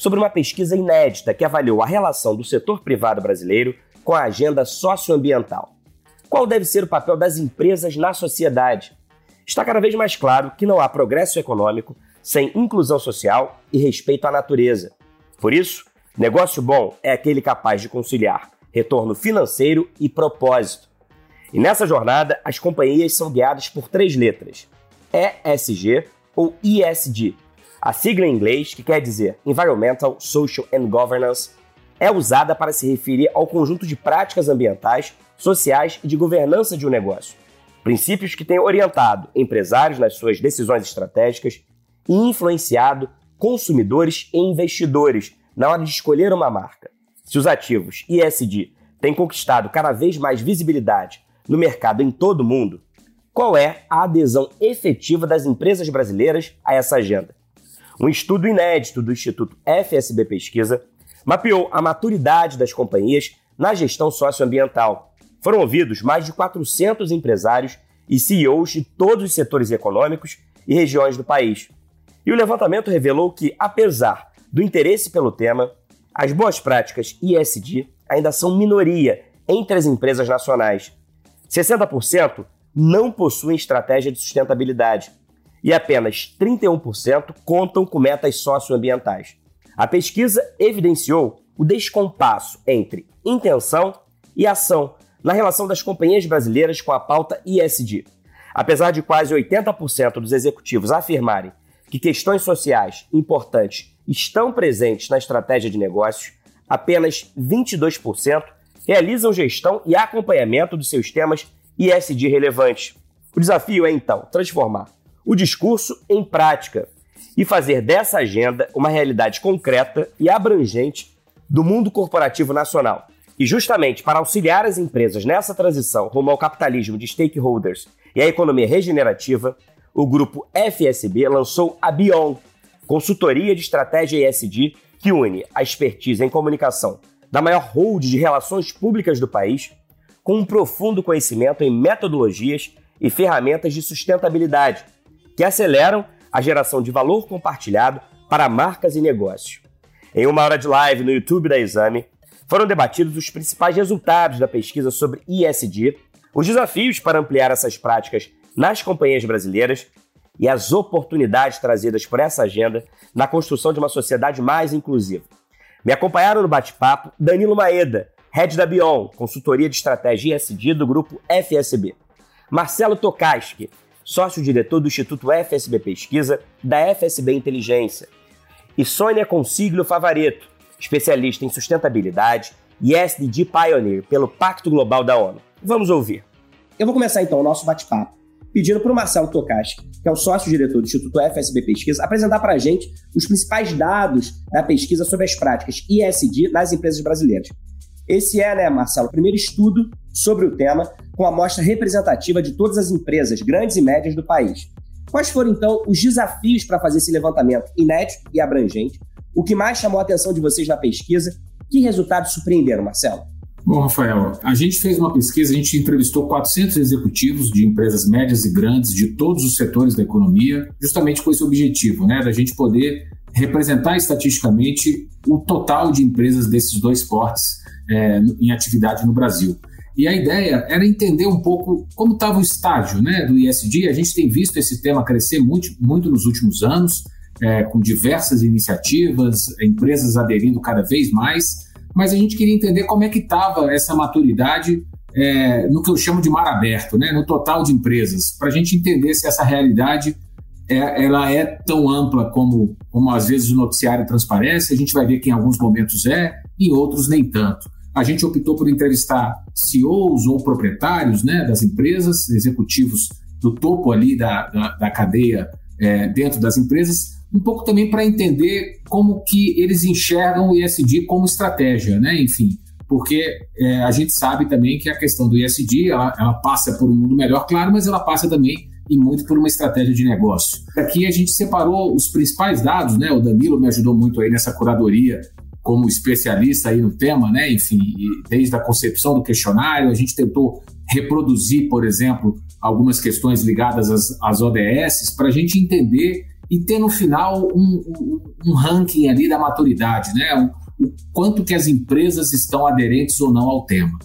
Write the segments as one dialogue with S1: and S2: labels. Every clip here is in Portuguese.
S1: sobre uma pesquisa inédita que avaliou a relação do setor privado brasileiro com a agenda socioambiental. Qual deve ser o papel das empresas na sociedade? Está cada vez mais claro que não há progresso econômico sem inclusão social e respeito à natureza. Por isso, negócio bom é aquele capaz de conciliar retorno financeiro e propósito. E nessa jornada, as companhias são guiadas por três letras: ESG ou ISD, a sigla em inglês, que quer dizer Environmental, Social and Governance, é usada para se referir ao conjunto de práticas ambientais, sociais e de governança de um negócio. Princípios que têm orientado empresários nas suas decisões estratégicas e influenciado consumidores e investidores na hora de escolher uma marca. Se os ativos ISD têm conquistado cada vez mais visibilidade no mercado em todo o mundo, qual é a adesão efetiva das empresas brasileiras a essa agenda? Um estudo inédito do Instituto FSB Pesquisa mapeou a maturidade das companhias na gestão socioambiental. Foram ouvidos mais de 400 empresários e CEOs de todos os setores econômicos e regiões do país. E o levantamento revelou que, apesar do interesse pelo tema, as boas práticas ISD ainda são minoria entre as empresas nacionais. 60% não possuem estratégia de sustentabilidade, e apenas 31% contam com metas socioambientais. A pesquisa evidenciou o descompasso entre intenção e ação na relação das companhias brasileiras com a pauta ISD. Apesar de quase 80% dos executivos afirmarem que questões sociais importantes estão presentes na estratégia de negócios, apenas 22% realizam gestão e acompanhamento dos seus temas ISD relevantes. O desafio é, então, transformar o discurso em prática e fazer dessa agenda uma realidade concreta e abrangente do mundo corporativo nacional. E justamente para auxiliar as empresas nessa transição rumo ao capitalismo de stakeholders e à economia regenerativa, o grupo FSB lançou a Bion, consultoria de estratégia ESG que une a expertise em comunicação da maior hold de relações públicas do país com um profundo conhecimento em metodologias e ferramentas de sustentabilidade que aceleram a geração de valor compartilhado para marcas e negócios. Em uma hora de live no YouTube da Exame, foram debatidos os principais resultados da pesquisa sobre ISD, os desafios para ampliar essas práticas nas companhias brasileiras e as oportunidades trazidas por essa agenda na construção de uma sociedade mais inclusiva. Me acompanharam no bate-papo Danilo Maeda, head da Bion, consultoria de estratégia ISD do grupo FSB. Marcelo Tokaski, sócio-diretor do Instituto FSB Pesquisa, da FSB Inteligência. E Sônia Consiglio Favareto, especialista em sustentabilidade e SDG Pioneer pelo Pacto Global da ONU. Vamos ouvir. Eu vou começar então o nosso bate-papo pedindo para o Marcelo Tokashi, que é o sócio-diretor do Instituto FSB Pesquisa, apresentar para a gente os principais dados da pesquisa sobre as práticas ISD nas empresas brasileiras. Esse é, né, Marcelo, o primeiro estudo sobre o tema com amostra representativa de todas as empresas, grandes e médias do país. Quais foram, então, os desafios para fazer esse levantamento inédito e abrangente? O que mais chamou a atenção de vocês na pesquisa? Que resultados surpreenderam, Marcelo?
S2: Bom, Rafael, a gente fez uma pesquisa, a gente entrevistou 400 executivos de empresas médias e grandes de todos os setores da economia, justamente com esse objetivo, né, da gente poder representar estatisticamente o total de empresas desses dois portes é, em atividade no Brasil. E a ideia era entender um pouco como estava o estágio né, do ISD. A gente tem visto esse tema crescer muito, muito nos últimos anos, é, com diversas iniciativas, empresas aderindo cada vez mais, mas a gente queria entender como é que estava essa maturidade é, no que eu chamo de mar aberto, né, no total de empresas, para a gente entender se essa realidade é, ela é tão ampla como, como às vezes o noticiário transparece, a gente vai ver que em alguns momentos é, em outros nem tanto. A gente optou por entrevistar CEOs ou proprietários né, das empresas, executivos do topo ali da, da, da cadeia é, dentro das empresas, um pouco também para entender como que eles enxergam o ISD como estratégia, né? Enfim, porque é, a gente sabe também que a questão do ISD ela, ela, passa por um mundo melhor, claro, mas ela passa também e muito por uma estratégia de negócio. Aqui a gente separou os principais dados, né? O Danilo me ajudou muito aí nessa curadoria como especialista aí no tema, né? Enfim, desde a concepção do questionário, a gente tentou reproduzir, por exemplo, algumas questões ligadas às, às ODS para a gente entender e ter no final um, um, um ranking ali da maturidade, né? O, o quanto que as empresas estão aderentes ou não ao tema.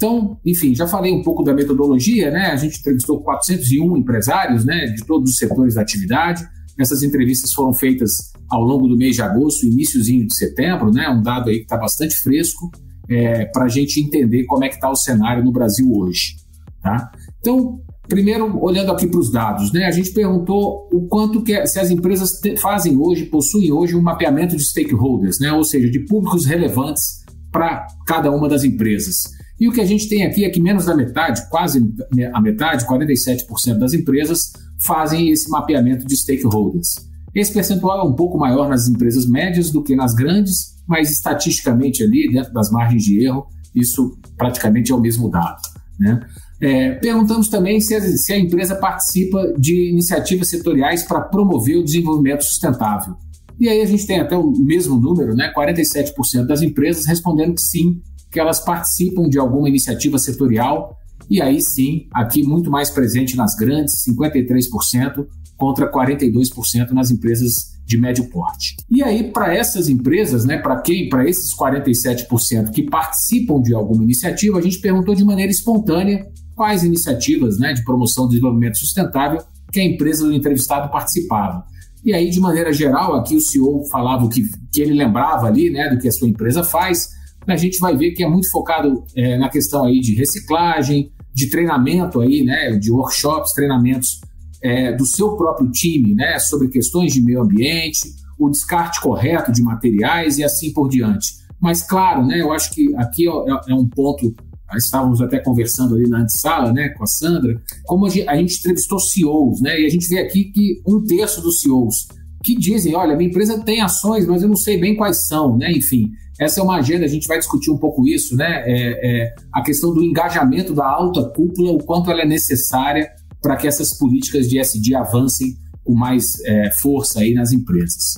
S2: Então, enfim, já falei um pouco da metodologia, né? A gente entrevistou 401 empresários, né, de todos os setores da atividade. Essas entrevistas foram feitas ao longo do mês de agosto, iníciozinho de setembro, né? Um dado aí que está bastante fresco é, para a gente entender como é que está o cenário no Brasil hoje, tá? Então, Primeiro, olhando aqui para os dados, né, a gente perguntou o quanto que se as empresas te, fazem hoje, possuem hoje um mapeamento de stakeholders, né, ou seja, de públicos relevantes para cada uma das empresas. E o que a gente tem aqui é que menos da metade, quase a metade, 47% das empresas, fazem esse mapeamento de stakeholders. Esse percentual é um pouco maior nas empresas médias do que nas grandes, mas estatisticamente ali, dentro das margens de erro, isso praticamente é o mesmo dado. Né? É, perguntamos também se a, se a empresa participa de iniciativas setoriais para promover o desenvolvimento sustentável. E aí a gente tem até o mesmo número, né? 47% das empresas respondendo que sim, que elas participam de alguma iniciativa setorial. E aí sim, aqui muito mais presente nas grandes, 53% contra 42% nas empresas de médio porte. E aí, para essas empresas, né, para quem, para esses 47% que participam de alguma iniciativa, a gente perguntou de maneira espontânea quais iniciativas né, de promoção do desenvolvimento sustentável que a empresa do entrevistado participava. E aí, de maneira geral, aqui o CEO falava o que, que ele lembrava ali, né, do que a sua empresa faz. A gente vai ver que é muito focado é, na questão aí de reciclagem, de treinamento aí, né, de workshops, treinamentos é, do seu próprio time, né, sobre questões de meio ambiente, o descarte correto de materiais e assim por diante. Mas claro, né, eu acho que aqui é, é um ponto estávamos até conversando ali na antessala, né, com a Sandra, como a gente, a gente entrevistou CEOs, né, e a gente vê aqui que um terço dos CEOs que dizem, olha, minha empresa tem ações, mas eu não sei bem quais são, né, enfim, essa é uma agenda, a gente vai discutir um pouco isso, né, é, é a questão do engajamento da alta cúpula, o quanto ela é necessária para que essas políticas de SD avancem com mais é, força aí nas empresas.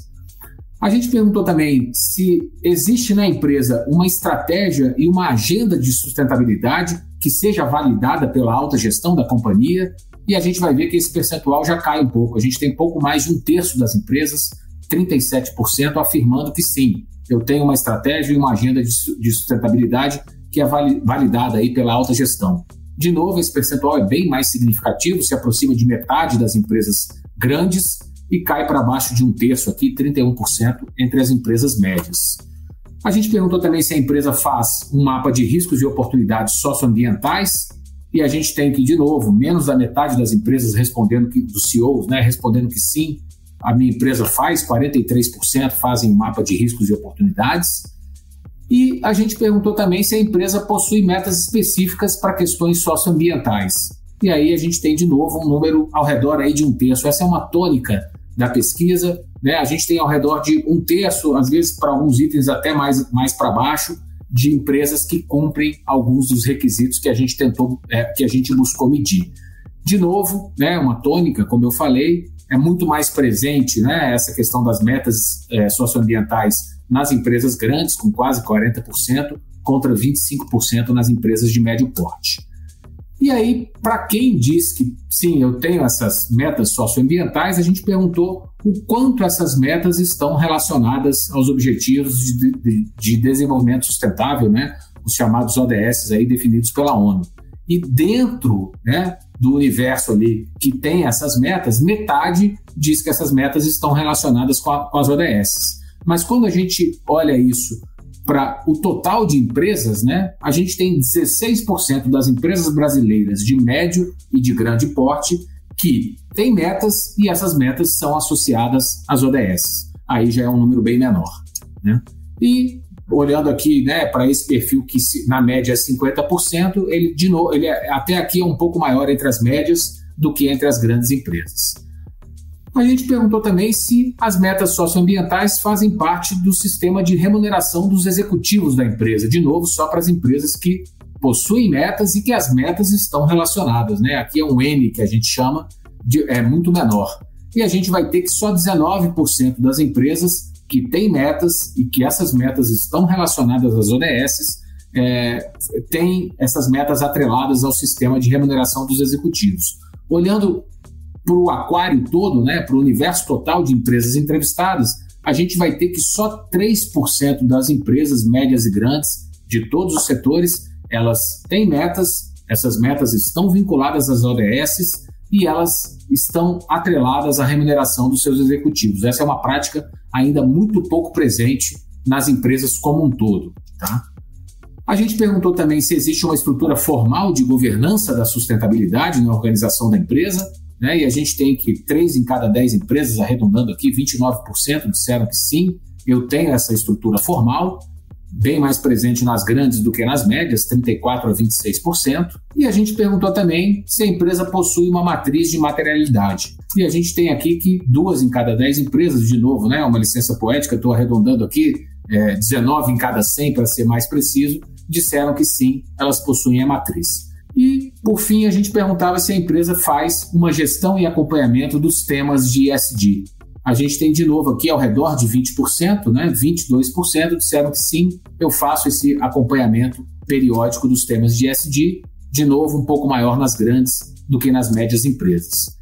S2: A gente perguntou também se existe na empresa uma estratégia e uma agenda de sustentabilidade que seja validada pela alta gestão da companhia, e a gente vai ver que esse percentual já cai um pouco. A gente tem pouco mais de um terço das empresas, 37%, afirmando que sim, eu tenho uma estratégia e uma agenda de, sustentabilidade que é validada aí pela alta gestão. De novo, esse percentual é bem mais significativo, se aproxima de metade das empresas grandes e cai para baixo de um terço aqui, 31% entre as empresas médias. A gente perguntou também se a empresa faz um mapa de riscos e oportunidades socioambientais, e a gente tem que, de novo, menos da metade das empresas respondendo que, dos CEOs, né, respondendo que sim, a minha empresa faz, 43% fazem mapa de riscos e oportunidades. E a gente perguntou também se a empresa possui metas específicas para questões socioambientais. E aí a gente tem de novo um número ao redor aí de um terço. Essa é uma tônica da pesquisa. Né? A gente tem ao redor de um terço, às vezes para alguns itens até mais, mais para baixo, de empresas que cumprem alguns dos requisitos que a gente tentou, é, que a gente buscou medir. De novo, né, uma tônica, como eu falei, é muito mais presente né, essa questão das metas é, socioambientais nas empresas grandes, com quase 40%, contra 25% nas empresas de médio porte. E aí, para quem diz que sim, eu tenho essas metas socioambientais, a gente perguntou o quanto essas metas estão relacionadas aos objetivos de, de, de desenvolvimento sustentável, né? os chamados ODS aí definidos pela ONU. E dentro né, do universo ali que tem essas metas, metade diz que essas metas estão relacionadas com, a, com as ODS. Mas quando a gente olha isso para o total de empresas, né, a gente tem 16% das empresas brasileiras de médio e de grande porte que têm metas e essas metas são associadas às ODS. Aí já é um número bem menor. Né? E olhando aqui né, para esse perfil que na média é 50%, ele, de novo, ele é, até aqui é um pouco maior entre as médias do que entre as grandes empresas. A gente perguntou também se as metas socioambientais fazem parte do sistema de remuneração dos executivos da empresa. De novo, só para as empresas que possuem metas e que as metas estão relacionadas. Né? Aqui é um N que a gente chama, de, é muito menor. E a gente vai ter que só 19% das empresas que têm metas e que essas metas estão relacionadas às ODS é, têm essas metas atreladas ao sistema de remuneração dos executivos. Olhando para o aquário todo, né, para o universo total de empresas entrevistadas, a gente vai ter que só 3% das empresas médias e grandes de todos os setores, elas têm metas, essas metas estão vinculadas às ODS e elas estão atreladas à remuneração dos seus executivos. Essa é uma prática ainda muito pouco presente nas empresas como um todo. Tá? A gente perguntou também se existe uma estrutura formal de governança da sustentabilidade na organização da empresa né? E a gente tem que três em cada dez empresas, arredondando aqui, 29% disseram que sim, eu tenho essa estrutura formal, bem mais presente nas grandes do que nas médias, 34% a 26%. E a gente perguntou também se a empresa possui uma matriz de materialidade. E a gente tem aqui que duas em cada dez empresas, de novo, né, uma licença poética, estou arredondando aqui, é, 19 em cada 100 para ser mais preciso, disseram que sim, elas possuem a matriz. E, por fim, a gente perguntava se a empresa faz uma gestão e acompanhamento dos temas de ESG. A gente tem de novo aqui ao redor de 20%, né? 22% disseram que sim, eu faço esse acompanhamento periódico dos temas de ESG, de novo um pouco maior nas grandes do que nas médias empresas.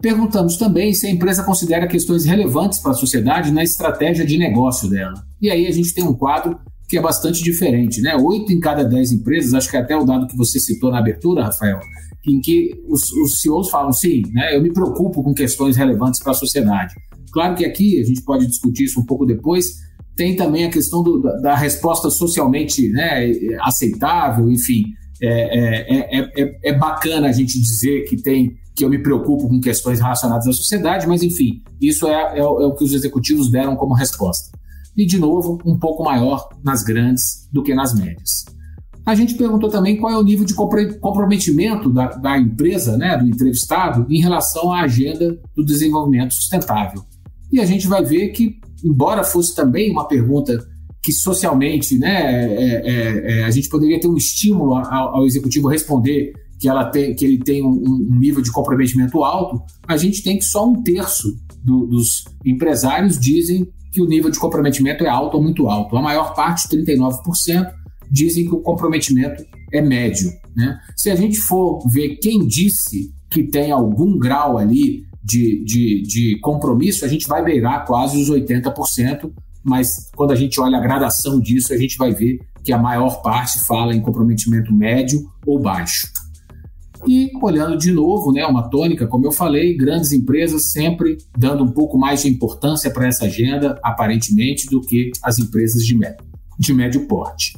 S2: Perguntamos também se a empresa considera questões relevantes para a sociedade na estratégia de negócio dela. E aí a gente tem um quadro que é bastante diferente, né? Oito em cada dez empresas, acho que é até o dado que você citou na abertura, Rafael, em que os, os CEOs falam, sim, né, eu me preocupo com questões relevantes para a sociedade. Claro que aqui, a gente pode discutir isso um pouco depois, tem também a questão do, da, resposta socialmente né, aceitável, enfim, é, é, é, é, bacana a gente dizer que tem que eu me preocupo com questões relacionadas à sociedade, mas enfim, isso é, é o que os executivos deram como resposta e, de novo, um pouco maior nas grandes do que nas médias. A gente perguntou também qual é o nível de comprometimento da, da empresa, né, do entrevistado, em relação à agenda do desenvolvimento sustentável. E a gente vai ver que, embora fosse também uma pergunta que socialmente né, é, é, é, a gente poderia ter um estímulo ao, ao executivo responder que, ela tem, que ele tem um, um, nível de comprometimento alto, a gente tem que só um terço do, dos empresários dizem que o nível de comprometimento é alto ou muito alto. A maior parte, 39%, dizem que o comprometimento é médio. Né? Se a gente for ver quem disse que tem algum grau ali de, de, de compromisso, a gente vai beirar quase os 80%, mas quando a gente olha a gradação disso, a gente vai ver que a maior parte fala em comprometimento médio ou baixo. E olhando de novo, né, uma tônica, como eu falei, grandes empresas sempre dando um pouco mais de importância para essa agenda, aparentemente, do que as empresas de médio, de médio porte.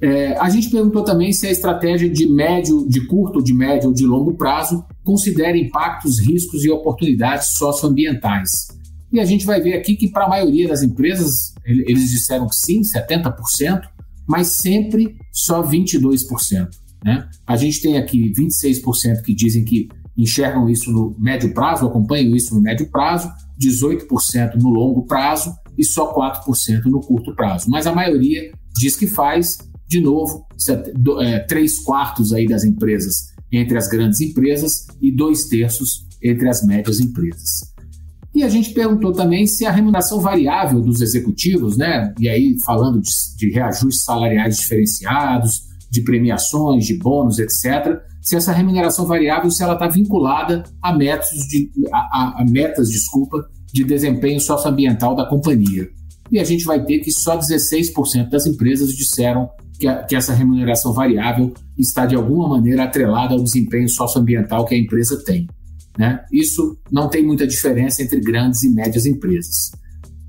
S2: É, a gente perguntou também se a estratégia de médio, de curto, de médio ou de longo prazo considera impactos, riscos e oportunidades socioambientais. E a gente vai ver aqui que para a maioria das empresas, eles disseram que sim, 70%, mas sempre só 22%. Né? A gente tem aqui 26% que dizem que enxergam isso no médio prazo, acompanham isso no médio prazo, 18% no longo prazo e só 4% no curto prazo. Mas a maioria diz que faz, de novo, é, três quartos aí das empresas entre as grandes empresas e dois terços entre as médias empresas. E a gente perguntou também se a remuneração variável dos executivos, né, e aí falando de, de reajustes salariais diferenciados, de premiações, de bônus, etc., se essa remuneração variável se ela está vinculada a metas de a, a, metas, desculpa, de desempenho socioambiental da companhia. E a gente vai ter que só 16% das empresas disseram que, a, que essa remuneração variável está de alguma maneira atrelada ao desempenho socioambiental que a empresa tem. Né? Isso não tem muita diferença entre grandes e médias empresas.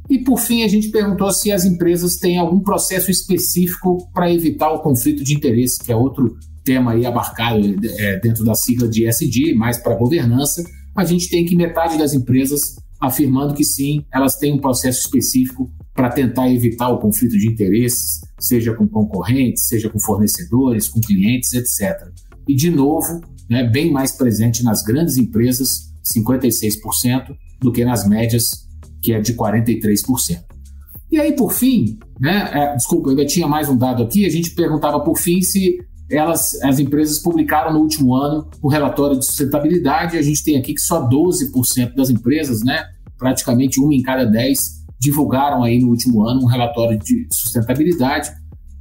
S2: E, por fim, a gente perguntou se as empresas têm algum processo específico para evitar o conflito de interesse, que é outro tema aí abarcado é, dentro da sigla de ESG, mais para governança. A gente tem que metade das empresas afirmando que sim, elas têm um processo específico para tentar evitar o conflito de interesses, seja com concorrentes, seja com fornecedores, com clientes, etc. E, de novo, né, bem mais presente nas grandes empresas 56%, do que nas médias, que é de 43%. E aí, por fim, né, é, desculpa, ainda tinha mais um dado aqui, a gente perguntava por fim se elas, as empresas publicaram no último ano o relatório de sustentabilidade. A gente tem aqui que só 12% das empresas, né, praticamente uma em cada 10, divulgaram aí no último ano um relatório de sustentabilidade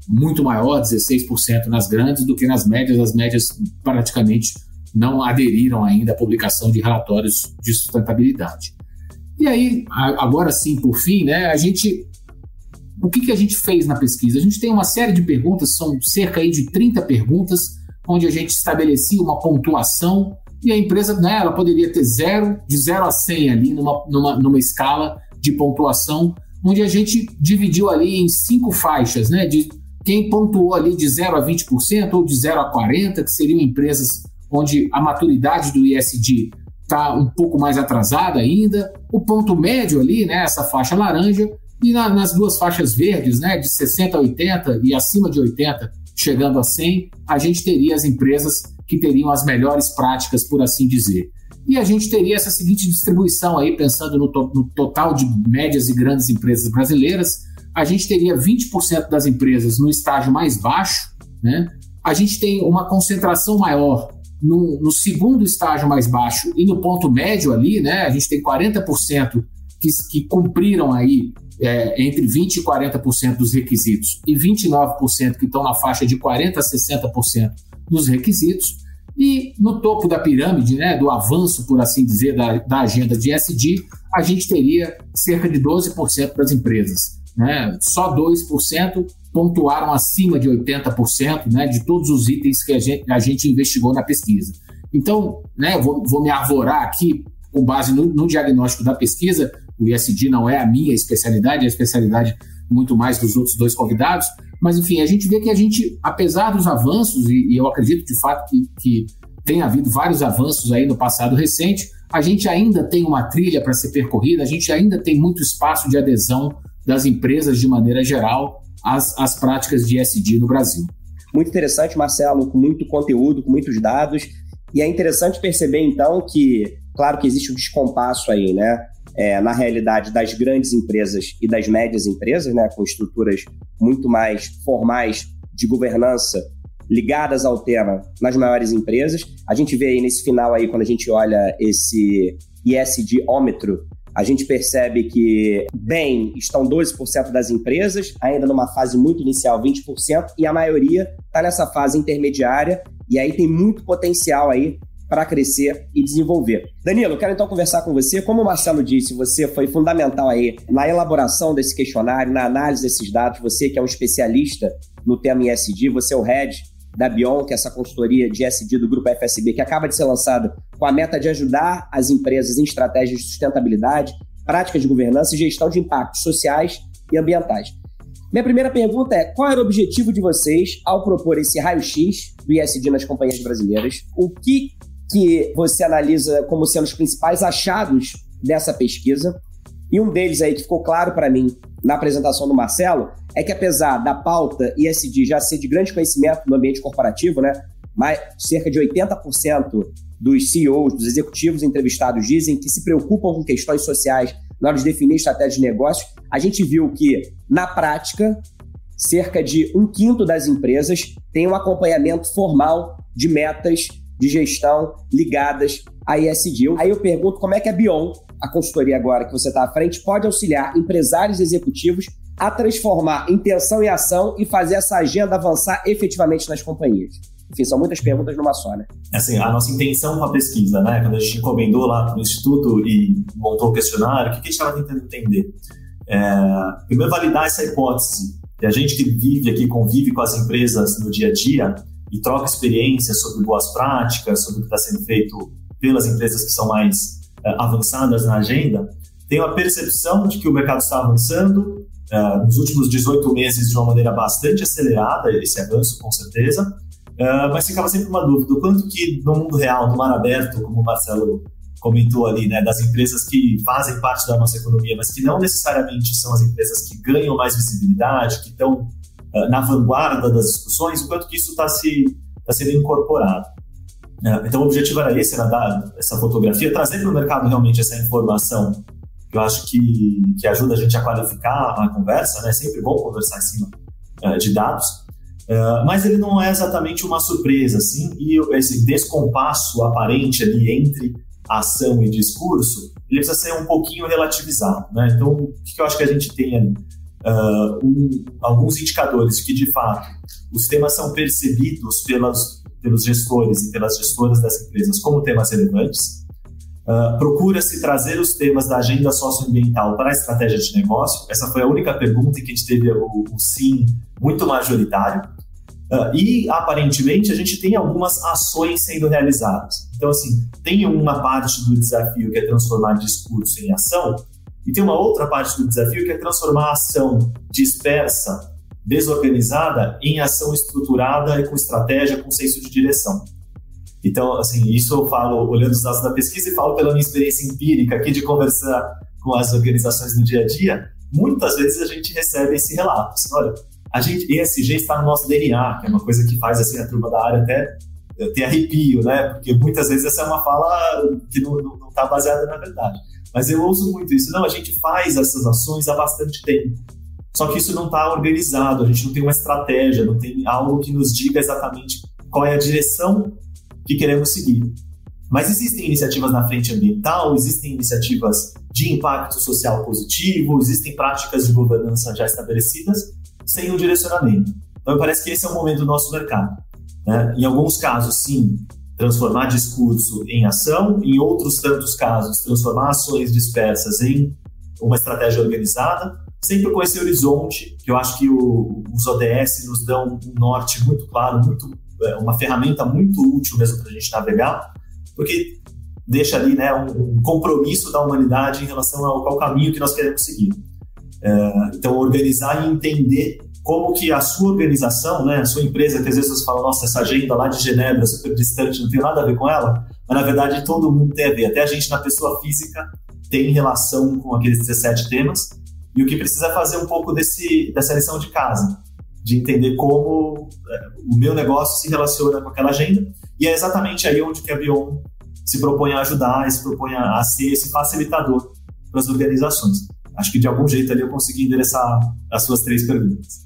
S2: muito maior, 16% nas grandes do que nas médias. As médias praticamente não aderiram ainda à publicação de relatórios de sustentabilidade. E aí, agora sim, por fim, né, a gente o que, que a gente fez na pesquisa? A gente tem uma série de perguntas, são cerca aí de 30 perguntas, onde a gente estabelecia uma pontuação e a empresa né, ela poderia ter zero, de 0 a 100 ali numa, numa, numa escala de pontuação, onde a gente dividiu ali em cinco faixas, né, de quem pontuou ali de 0 a 20% ou de 0 a 40%, que seriam empresas onde a maturidade do ISD está um pouco mais atrasada ainda, o ponto médio ali, né, essa faixa laranja, e na, nas duas faixas verdes, né, de 60 a 80 e acima de 80, chegando a 100, a gente teria as empresas que teriam as melhores práticas, por assim dizer. E a gente teria essa seguinte distribuição aí, pensando no, to no total de médias e grandes empresas brasileiras, a gente teria 20% das empresas no estágio mais baixo, né? A gente tem uma concentração maior no, no, segundo estágio mais baixo e no ponto médio ali, né? A gente tem 40% que, que cumpriram aí é, entre 20% e 40% dos requisitos e 29% que estão na faixa de 40% a 60% dos requisitos. E no topo da pirâmide, né, do avanço, por assim dizer, da, da agenda de SD, a gente teria cerca de 12% das empresas. Né? Só 2% pontuaram acima de 80% né, de todos os itens que a gente, a gente investigou na pesquisa. Então, né, vou, vou me arvorar aqui com base no, no diagnóstico da pesquisa, o ISD não é a minha especialidade, é a especialidade muito mais dos outros dois convidados, mas enfim, a gente vê que a gente, apesar dos avanços, e, e eu acredito de fato que, que tem havido vários avanços aí no passado recente, a gente ainda tem uma trilha para ser percorrida, a gente ainda tem muito espaço de adesão das empresas de maneira geral às, às práticas de ISD no Brasil.
S1: Muito interessante, Marcelo, com muito conteúdo, com muitos dados. E é interessante perceber, então, que, claro que existe um descompasso aí, né? é, na realidade das grandes empresas e das médias empresas, né, com estruturas muito mais formais de governança ligadas ao tema nas maiores empresas. A gente vê aí nesse final aí, quando a gente olha esse ISD-ômetro, a gente percebe que, bem, estão 12% das empresas, ainda numa fase muito inicial, 20%, e a maioria está nessa fase intermediária, e aí tem muito potencial aí para crescer e desenvolver. Danilo, quero então conversar com você. Como o Marcelo disse, você foi fundamental aí na elaboração desse questionário, na análise desses dados. Você que é um especialista no tema ISD, você é o head da Bion, que é essa consultoria de ISD do grupo FSB, que acaba de ser lançada com a meta de ajudar as empresas em estratégias de sustentabilidade, práticas de governança e gestão de impactos sociais e ambientais. Minha primeira pergunta é: qual era o objetivo de vocês ao propor esse raio-x do ISD nas companhias brasileiras? O que que você analisa como sendo os principais achados dessa pesquisa. E um deles aí que ficou claro para mim na apresentação do Marcelo é que apesar da pauta ISD já ser de grande conhecimento no ambiente corporativo, né, mais, cerca de 80% dos CEOs, dos executivos entrevistados dizem que se preocupam com questões sociais na hora de definir estratégia de negócio, a gente viu que, na prática, cerca de um quinto das empresas tem um acompanhamento formal de metas de gestão ligadas à ESG. Aí eu pergunto como é que a Bion, a consultoria agora que você está à frente, pode auxiliar empresários executivos a transformar intenção em ação e fazer essa agenda avançar efetivamente nas companhias. Enfim, são muitas perguntas numa só, né?
S3: Assim, a nossa intenção com a pesquisa, né? Quando a gente encomendou lá no Instituto e montou o questionário, o que a gente estava tentando entender? É, primeiro, validar essa hipótese. que a gente que vive aqui, convive com as empresas no dia a dia, e troca experiências sobre boas práticas, sobre o que está sendo feito pelas empresas que são mais uh, avançadas na agenda, tem a percepção de que o mercado está avançando uh, nos últimos 18 meses de uma maneira bastante acelerada, esse avanço com certeza, uh, mas ficava sempre uma dúvida, o quanto que no mundo real, no mar aberto, como o Marcelo comentou ali, né, das empresas que fazem parte da nossa economia, mas que não necessariamente são as empresas que ganham mais visibilidade, que estão na vanguarda das discussões, o quanto que isso está se, tá sendo incorporado. É, então o objetivo era esse, era dar essa fotografia, trazer para o mercado realmente essa informação que eu acho que, que ajuda a gente a qualificar a conversa, né? É sempre bom conversar em cima uh, de dados, mas ele não é exatamente uma surpresa, assim, e esse descompasso aparente ali entre ação e discurso, ele precisa ser um pouquinho relativizado, né? Então, o que eu acho que a gente tem ali? Uh, um, alguns indicadores que, de fato, os temas são percebidos pelas, pelos gestores e pelas gestoras das empresas como temas relevantes, Uh, Procura-se trazer os temas da agenda socioambiental para a estratégia de negócio. Essa foi a única pergunta em que a gente teve o, o sim muito majoritário. Uh, e, aparentemente, a gente tem algumas ações sendo realizadas. Então, assim, tem uma parte do desafio que é transformar discurso em ação, e tem uma outra parte do desafio que é transformar a ação dispersa, desorganizada, em ação estruturada e com estratégia, com senso de direção. Então, assim, isso eu falo olhando os dados da pesquisa e falo pela minha experiência empírica aqui de conversar com as organizações no dia a dia. Muitas vezes a gente recebe esse relato, assim, olha, a gente, ESG está no nosso DNA, que é uma coisa que faz assim a turma da área até ter arrepio, né? Porque muitas vezes essa é uma fala que não está baseada na verdade. Mas eu ouço muito isso. Não, a gente faz essas ações há bastante tempo. Só que isso não está organizado, a gente não tem uma estratégia, não tem algo que nos diga exatamente qual é a direção que queremos seguir. Mas existem iniciativas na frente ambiental, existem iniciativas de impacto social positivo, existem práticas de governança já estabelecidas sem um direcionamento. Então, parece que esse é o momento do nosso mercado. Né? Em alguns casos, sim, transformar discurso em ação, em outros tantos casos, transformar ações dispersas em uma estratégia organizada, sempre com esse horizonte, que eu acho que o, os ODS nos dão um norte muito claro, muito é uma ferramenta muito útil mesmo para a gente navegar, porque deixa ali né, um, um, compromisso da humanidade em relação ao, ao caminho que nós queremos seguir. É, então, organizar e entender como que a sua organização, né, a sua empresa, que às vezes você fala, nossa, essa agenda lá de Genebra super distante, não tem nada a ver com ela, mas na verdade todo mundo tem a ver, até a gente na pessoa física tem relação com aqueles 17 temas, e o que precisa fazer um pouco desse, dessa lição de casa de entender como é, o meu negócio se relaciona com aquela agenda. E é exatamente aí onde que a Bion se propõe a ajudar, se propõe a ser esse facilitador para as organizações. Acho que de algum jeito ali eu consegui endereçar as suas três perguntas.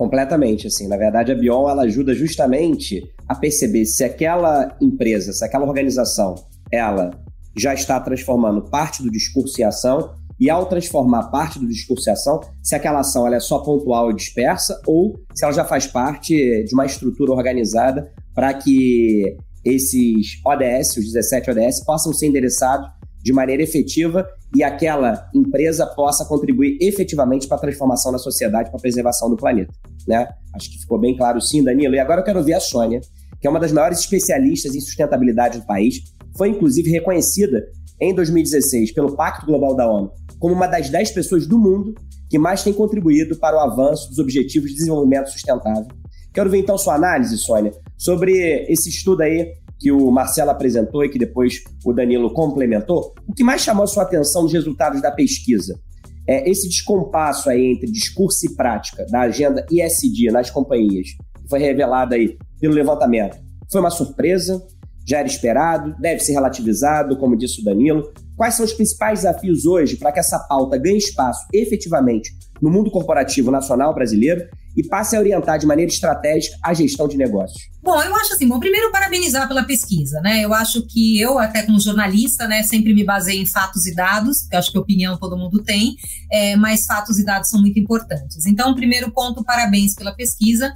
S1: Completamente, assim. Na verdade, a Bion ela ajuda justamente a perceber se aquela empresa, se aquela organização, ela já está transformando parte do discurso em ação e ao transformar parte do discurso em ação, se aquela ação ela é só pontual e dispersa ou se ela já faz parte de uma estrutura organizada para que esses ODS, os 17 ODS, possam ser endereçados de maneira efetiva e aquela empresa possa contribuir efetivamente para a transformação da sociedade, para a preservação do planeta. Né? Acho que ficou bem claro sim, Danilo. E agora eu quero ouvir a Sônia, que é uma das maiores especialistas em sustentabilidade do país, foi inclusive reconhecida em 2016 pelo Pacto Global da ONU como uma das 10 pessoas do mundo que mais tem contribuído para o avanço dos Objetivos de Desenvolvimento Sustentável. Quero ver então sua análise, Sônia, sobre esse estudo aí que o Marcelo apresentou e que depois o Danilo complementou. O que mais chamou sua atenção nos resultados da pesquisa? É esse descompasso aí entre discurso e prática da agenda ISD nas companhias, que foi revelado aí pelo levantamento. Foi uma surpresa? Já era esperado? Deve ser relativizado, como disse o Danilo? Quais são os principais desafios hoje para que essa pauta ganhe espaço efetivamente no mundo corporativo nacional brasileiro e passe a orientar de maneira estratégica a gestão de negócios?
S4: Bom, eu acho assim, bom, primeiro parabenizar pela pesquisa, né? Eu acho que eu, até como jornalista, né, sempre me baseio em fatos e dados, que eu acho que opinião todo mundo tem, é, mas fatos e dados são muito importantes. Então, primeiro ponto, parabéns pela pesquisa.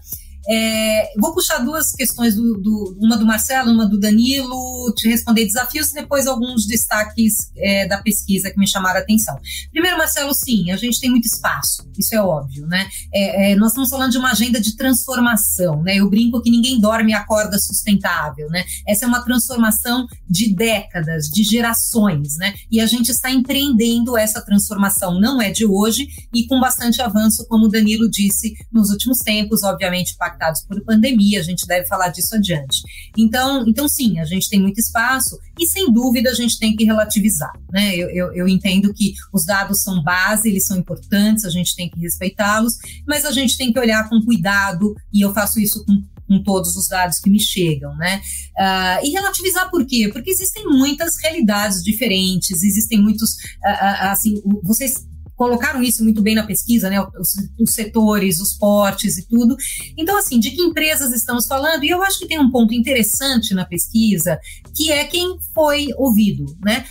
S4: É, vou puxar duas questões, do, do, uma do Marcelo, uma do Danilo, te responder desafios e depois alguns destaques é, da pesquisa que me chamaram a atenção. Primeiro, Marcelo, sim, a gente tem muito espaço, isso é óbvio, né? É, é, nós estamos falando de uma agenda de transformação, né? Eu brinco que ninguém dorme e acorda sustentável, né? Essa é uma transformação de décadas, de gerações, né? E a gente está empreendendo essa transformação, não é de hoje, e com bastante avanço, como o Danilo disse, nos últimos tempos, obviamente, impactados por pandemia, a gente deve falar disso adiante. Então, então sim, a gente tem muito espaço e sem dúvida a gente tem que relativizar. Né? Eu, eu, eu entendo que os dados são base, eles são importantes, a gente tem que respeitá-los, mas a gente tem que olhar com cuidado, e eu faço isso com com todos os dados que me chegam, né? Uh, e relativizar por quê? Porque existem muitas realidades diferentes, existem muitos, uh, assim, vocês colocaram isso muito bem na pesquisa, né? Os, os, setores, os portes e tudo. Então, assim, de que empresas estamos falando? E eu acho que tem um ponto interessante na pesquisa, que é quem foi ouvido, né?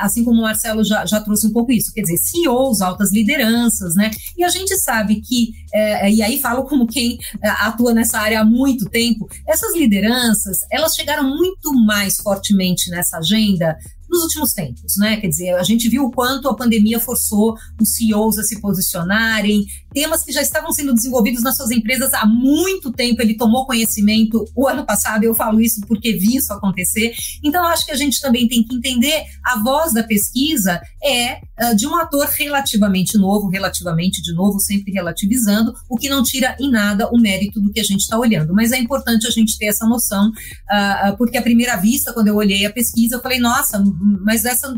S4: Assim como o Marcelo já, já trouxe um pouco isso, quer dizer, CEOs, altas lideranças, né? E a gente sabe que, é, e aí falo como quem é, atua nessa área há muito tempo, essas lideranças, elas chegaram muito mais fortemente nessa agenda nos últimos tempos, né? Quer dizer, a gente viu o quanto a pandemia forçou os CEOs a se posicionarem, temas que já estavam sendo desenvolvidos nas suas empresas há muito tempo, ele tomou conhecimento o ano passado, eu falo isso porque vi isso acontecer. Então, acho que a gente também tem que entender a voz da pesquisa é uh, de um ator relativamente novo, relativamente de novo, sempre relativizando, o que não tira em nada o mérito do que a gente está olhando. Mas é importante a gente ter essa noção, uh, porque à primeira vista, quando eu olhei a pesquisa, eu falei, nossa, mas essa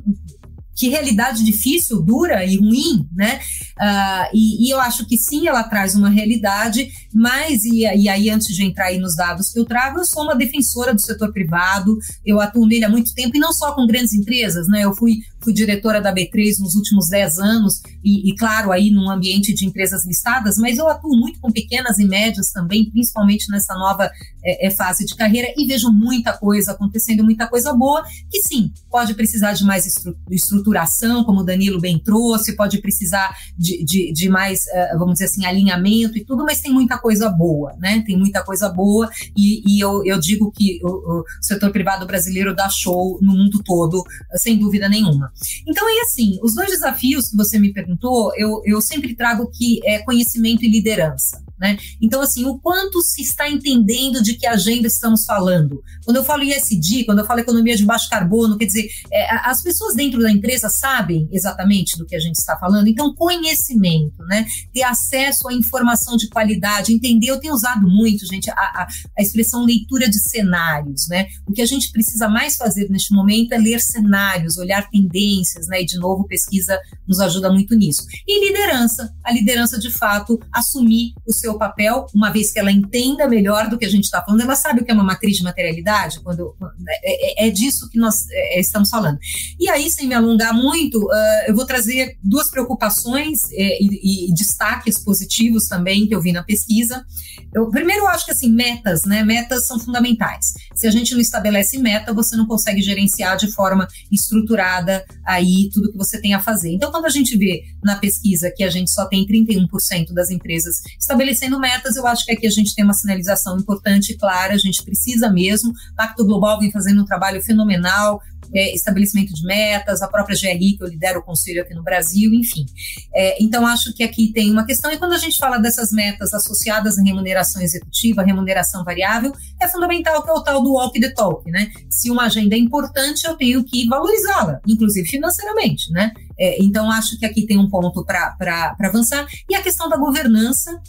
S4: que realidade difícil, dura e ruim, né? Uh, e, e, eu acho que sim, ela traz uma realidade, mas, e, e, aí antes de entrar aí nos dados que eu trago, eu sou uma defensora do setor privado, eu atuo nele há muito tempo, e não só com grandes empresas, né? Eu fui, fui diretora da B3 nos últimos 10 anos, e, e claro, aí num ambiente de empresas listadas, mas eu atuo muito com pequenas e médias também, principalmente nessa nova é, é, fase de carreira, e vejo muita coisa acontecendo, muita coisa boa, que sim, pode precisar de mais estrutura estruturação, como o Danilo bem trouxe, pode precisar de, de, de mais, uh, vamos dizer assim, alinhamento e tudo, mas tem muita coisa boa, né? Tem muita coisa boa e, e eu, eu digo que o, o, setor privado brasileiro dá show no mundo todo, sem dúvida nenhuma. Então, é assim, os dois desafios que você me perguntou, eu, eu sempre trago que é conhecimento e liderança. Né? Então, assim, o quanto se está entendendo de que agenda estamos falando? Quando eu falo ISD, quando eu falo economia de baixo carbono, quer dizer, é, as pessoas dentro da empresa sabem exatamente do que a gente está falando. Então, conhecimento, né? ter acesso à informação de qualidade, entender. Eu tenho usado muito, gente, a, a, a expressão leitura de cenários. Né? O que a gente precisa mais fazer neste momento é ler cenários, olhar tendências, né? e de novo, pesquisa nos ajuda muito nisso. E liderança, a liderança de fato assumir o seu seu papel, uma vez que ela entenda melhor do que a gente está falando, ela sabe o que é uma matriz de materialidade, quando é, é, é disso que nós é, estamos falando. E aí, sem me alongar muito, uh, eu vou trazer duas preocupações é, e, e, destaques positivos também que eu vi na pesquisa. Eu, primeiro, eu acho que assim, metas, né? Metas são fundamentais. Se a gente não estabelece meta, você não consegue gerenciar de forma estruturada aí tudo que você tem a fazer. Então, quando a gente vê na pesquisa que a gente só tem 31% das empresas estabelecendo metas, eu acho que aqui a gente tem uma sinalização importante e clara, a gente precisa mesmo. O Pacto Global vem fazendo um trabalho fenomenal, é, estabelecimento de metas, a própria GRI, que eu lidero o conselho aqui no Brasil, enfim. É, então, acho que aqui tem uma questão, e quando a gente fala dessas metas associadas à remuneração executiva, remuneração variável, é fundamental que é o tal do walk the talk, né? Se uma agenda é importante, eu tenho que valorizá-la, inclusive financeiramente, né? É, então, acho que aqui tem um ponto para avançar. E a questão da governança,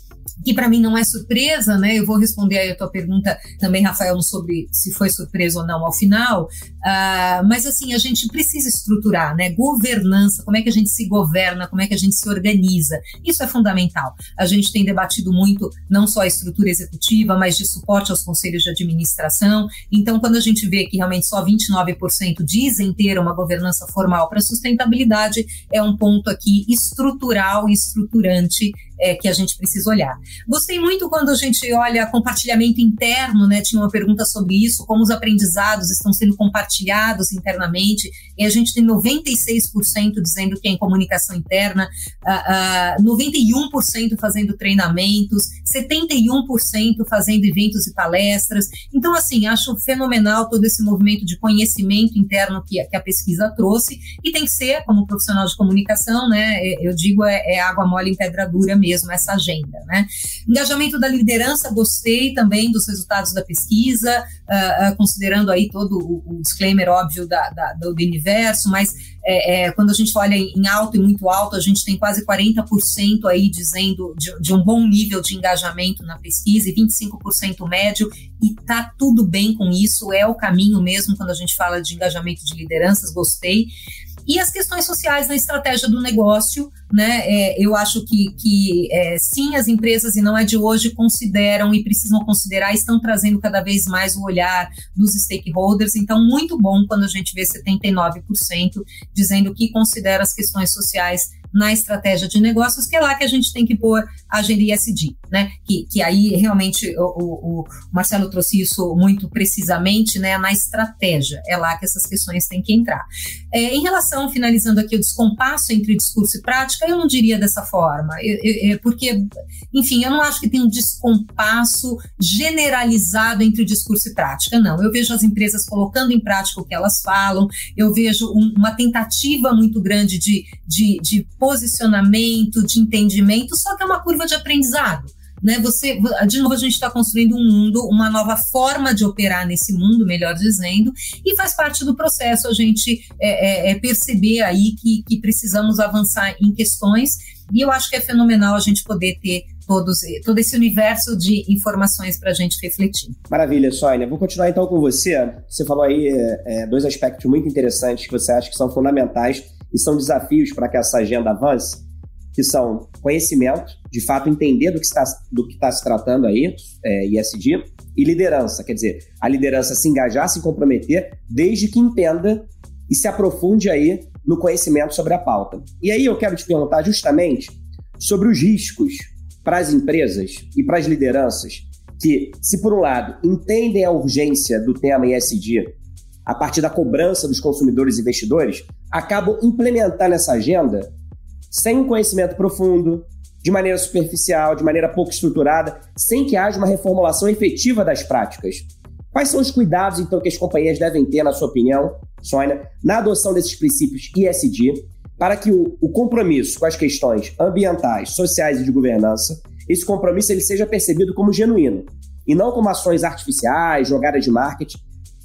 S4: que para mim não é surpresa, né? Eu vou responder aí a tua pergunta também, Rafael, sobre se foi surpresa ou não ao final. Uh, mas assim, a gente precisa estruturar, né? Governança, como é que a gente se governa, como é que a gente se organiza. Isso é fundamental. A gente tem debatido muito não só a estrutura executiva, mas de suporte aos conselhos de administração. Então, quando a gente vê que realmente só 29% dizem ter uma governança formal para sustentabilidade, é um ponto aqui estrutural e estruturante é, que a gente precisa olhar. Gostei muito quando a gente olha compartilhamento interno, né? Tinha uma pergunta sobre isso, como os aprendizados estão sendo compartilhados internamente, e a gente tem 96% dizendo que é em comunicação interna, uh, uh, 91% fazendo treinamentos, 71% fazendo eventos e palestras. Então, assim, acho fenomenal todo esse movimento de conhecimento interno que, que a pesquisa trouxe, e tem que ser, como profissional de comunicação, né? Eu digo, é, é água mole em pedra dura mesmo mesmo essa agenda. Né? Engajamento da liderança, gostei também dos resultados da pesquisa, uh, uh, considerando aí todo o, o disclaimer óbvio da, da, do universo, mas é, é, quando a gente olha em alto e muito alto, a gente tem quase 40% aí dizendo de, de, um bom nível de engajamento na pesquisa e 25% médio, e tá tudo bem com isso, é o caminho mesmo quando a gente fala de engajamento de lideranças, gostei. E as questões sociais na estratégia do negócio, né? É, eu acho que, que é, sim, as empresas, e não é de hoje, consideram e precisam considerar, estão trazendo cada vez mais o olhar dos stakeholders. Então, muito bom quando a gente vê 79% dizendo que considera as questões sociais na estratégia de negócios, que é lá que a gente tem que pôr a agenda ISD, né? Que, que aí realmente o, o, o, Marcelo trouxe isso muito precisamente, né? Na estratégia, é lá que essas questões têm que entrar. É, em relação, finalizando aqui, o descompasso entre discurso e prática, eu não diria dessa forma, eu, eu, porque, enfim, eu não acho que tem um descompasso generalizado entre discurso e prática, não. Eu vejo as empresas colocando em prática o que elas falam, eu vejo um, uma tentativa muito grande de, de, de posicionamento, de entendimento, só que é uma curva de aprendizado. Né, você, de novo, a gente está construindo um mundo, uma nova forma de operar nesse mundo, melhor dizendo, e faz parte do processo a gente é, é, é perceber aí que, que precisamos avançar em questões, e eu acho que é fenomenal a gente poder ter todos, todo esse universo de informações para a gente refletir.
S1: Maravilha, Sônia. Vou continuar então com você. Você falou aí é, dois aspectos muito interessantes que você acha que são fundamentais e são desafios para que essa agenda avance, que são conhecimento, de fato entender do que está, do que está se tratando aí, é, ISD, e liderança, quer dizer, a liderança se engajar, se comprometer, desde que entenda e se aprofunde aí no conhecimento sobre a pauta. E aí eu quero te perguntar justamente sobre os riscos para as empresas e para as lideranças que, se por um lado entendem a urgência do tema ISD a partir da cobrança dos consumidores e investidores, acabam implementando essa agenda sem conhecimento profundo, de maneira superficial, de maneira pouco estruturada, sem que haja uma reformulação efetiva das práticas. Quais são os cuidados, então, que as companhias devem ter, na sua opinião, Sônia, na adoção desses princípios ISD, para que o, o, compromisso com as questões ambientais, sociais e de governança, esse compromisso ele seja percebido como genuíno, e não como ações artificiais, jogadas de marketing,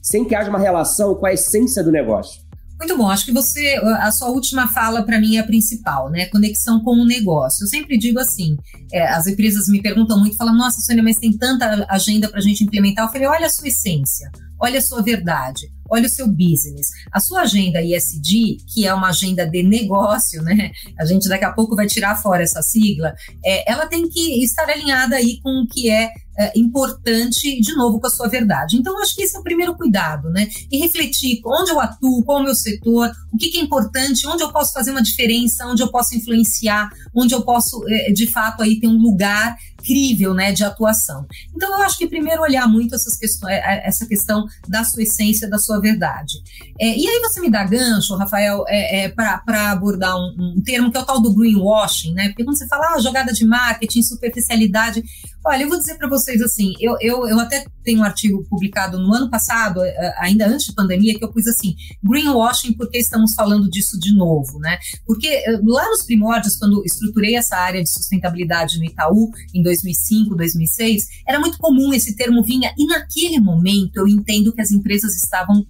S1: sem que haja uma relação com a essência do negócio.
S4: Muito bom, acho que você, a sua última fala para mim é a principal, né? Conexão com o negócio. Eu sempre digo assim: é, as empresas me perguntam muito, falam, nossa, Sônia, mas tem tanta agenda para a gente implementar. Eu falei, olha a sua essência, olha a sua verdade, olha o seu business. A sua agenda ISD, que é uma agenda de negócio, né? A gente daqui a pouco vai tirar fora essa sigla, é, ela tem que estar alinhada aí com o que é é, importante, de novo, com a sua verdade. Então, acho que esse é o primeiro cuidado, né? E refletir onde eu atuo, qual é o meu setor, o que, que é importante, onde eu posso fazer uma diferença, onde eu posso influenciar, onde eu posso, é, de fato, aí ter um lugar incrível né, de atuação. Então, eu acho que primeiro olhar muito essas questões, é, essa questão da sua essência, da sua verdade. É, e aí você me dá gancho, Rafael, é, é para abordar um, um, termo que é o tal do greenwashing, né? Porque quando você fala ah, jogada de marketing, superficialidade, olha, eu vou dizer para vocês assim, eu, eu, eu até tenho um artigo publicado no ano passado, é, ainda antes da pandemia, que eu pus assim, greenwashing, porque estamos falando disso de novo, né? Porque é, lá nos primórdios, quando estruturei essa área de sustentabilidade no Itaú, em 2005, 2006, era muito comum esse termo vinha, e naquele momento eu entendo que as empresas estavam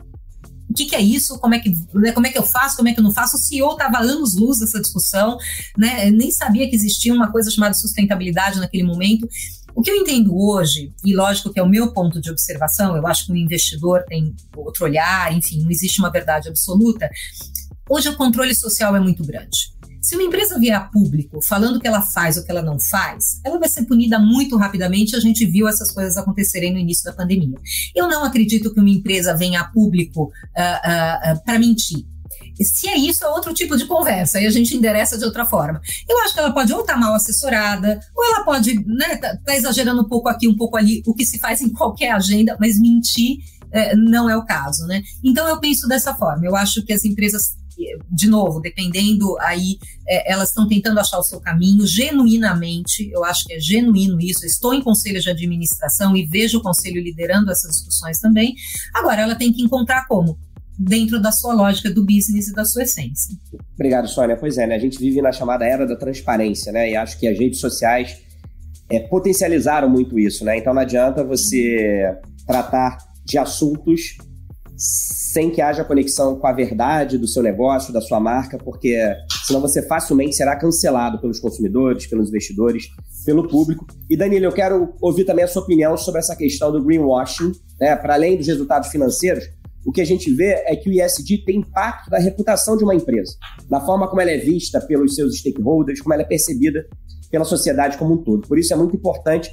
S4: o que, que, é isso, como é que, né, como é que eu faço, como é que eu não faço. O CEO estava anos luz dessa discussão, né? Eu nem sabia que existia uma coisa chamada sustentabilidade naquele momento. O que eu entendo hoje, e lógico que é o meu ponto de observação, eu acho que o investidor tem outro olhar, enfim, não existe uma verdade absoluta. Hoje o controle social é muito grande. Se uma empresa vier a público falando que ela faz ou que ela não faz, ela vai ser punida muito rapidamente. A gente viu essas coisas acontecerem no início da pandemia. Eu não acredito que uma empresa venha a público uh, uh, uh, para mentir. Se é isso, é outro tipo de conversa, e a gente endereça de outra forma. Eu acho que ela pode ou estar tá mal assessorada, ou ela pode né, tá, tá, exagerando um pouco aqui, um pouco ali, o que se faz em qualquer agenda, mas mentir é, não é o caso, né? Então eu penso dessa forma. Eu acho que as empresas de novo, dependendo aí, é, elas estão tentando achar o seu caminho genuinamente, eu acho que é genuíno isso, estou em conselho de administração e vejo o conselho liderando essas discussões também. Agora, ela tem que encontrar como? Dentro da sua lógica do business e da sua essência.
S1: Obrigado, Sônia. Pois é, né? A gente vive na chamada era da transparência, né? E acho que as redes sociais é, potencializaram muito isso, né? Então não adianta você tratar de assuntos sem que haja conexão com a verdade do seu negócio, da sua marca, porque senão você facilmente será cancelado pelos consumidores, pelos investidores, pelo público. E Danilo, eu quero ouvir também a sua opinião sobre essa questão do greenwashing, né? Para além dos resultados financeiros, o que a gente vê é que o ISD tem impacto na reputação de uma empresa, na forma como ela é vista pelos seus stakeholders, como ela é percebida pela sociedade como um todo. Por isso é muito importante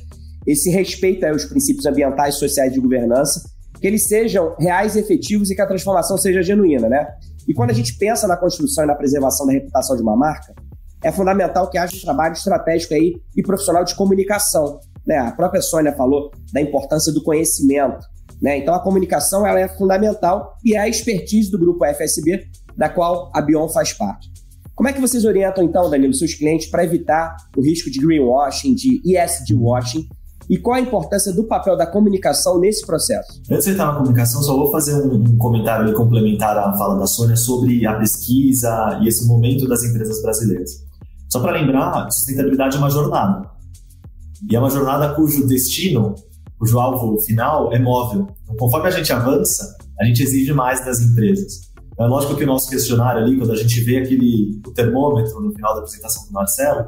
S1: esse respeito aos princípios ambientais, sociais de governança, que eles sejam reais e efetivos e que a transformação seja genuína, né? E quando a gente pensa na construção e na preservação da reputação de uma marca, é fundamental que haja um trabalho estratégico aí e profissional de comunicação. Né? A própria Sônia falou da importância do conhecimento. Né? Então, a comunicação ela é fundamental e é a expertise do grupo FSB, da qual a Bion faz parte. Como é que vocês orientam, então, Danilo, seus clientes para evitar o risco de greenwashing, de ESG washing e qual a importância do papel da comunicação nesse processo?
S3: Antes de entrar na comunicação, só vou fazer um comentário complementar à fala da Sônia sobre a pesquisa e esse momento das empresas brasileiras. Só para lembrar, sustentabilidade é uma jornada. E é uma jornada cujo destino, cujo alvo final é móvel. Então, conforme a gente avança, a gente exige mais das empresas. É lógico que o nosso questionário ali, quando a gente vê aquele o termômetro no final da apresentação do Marcelo,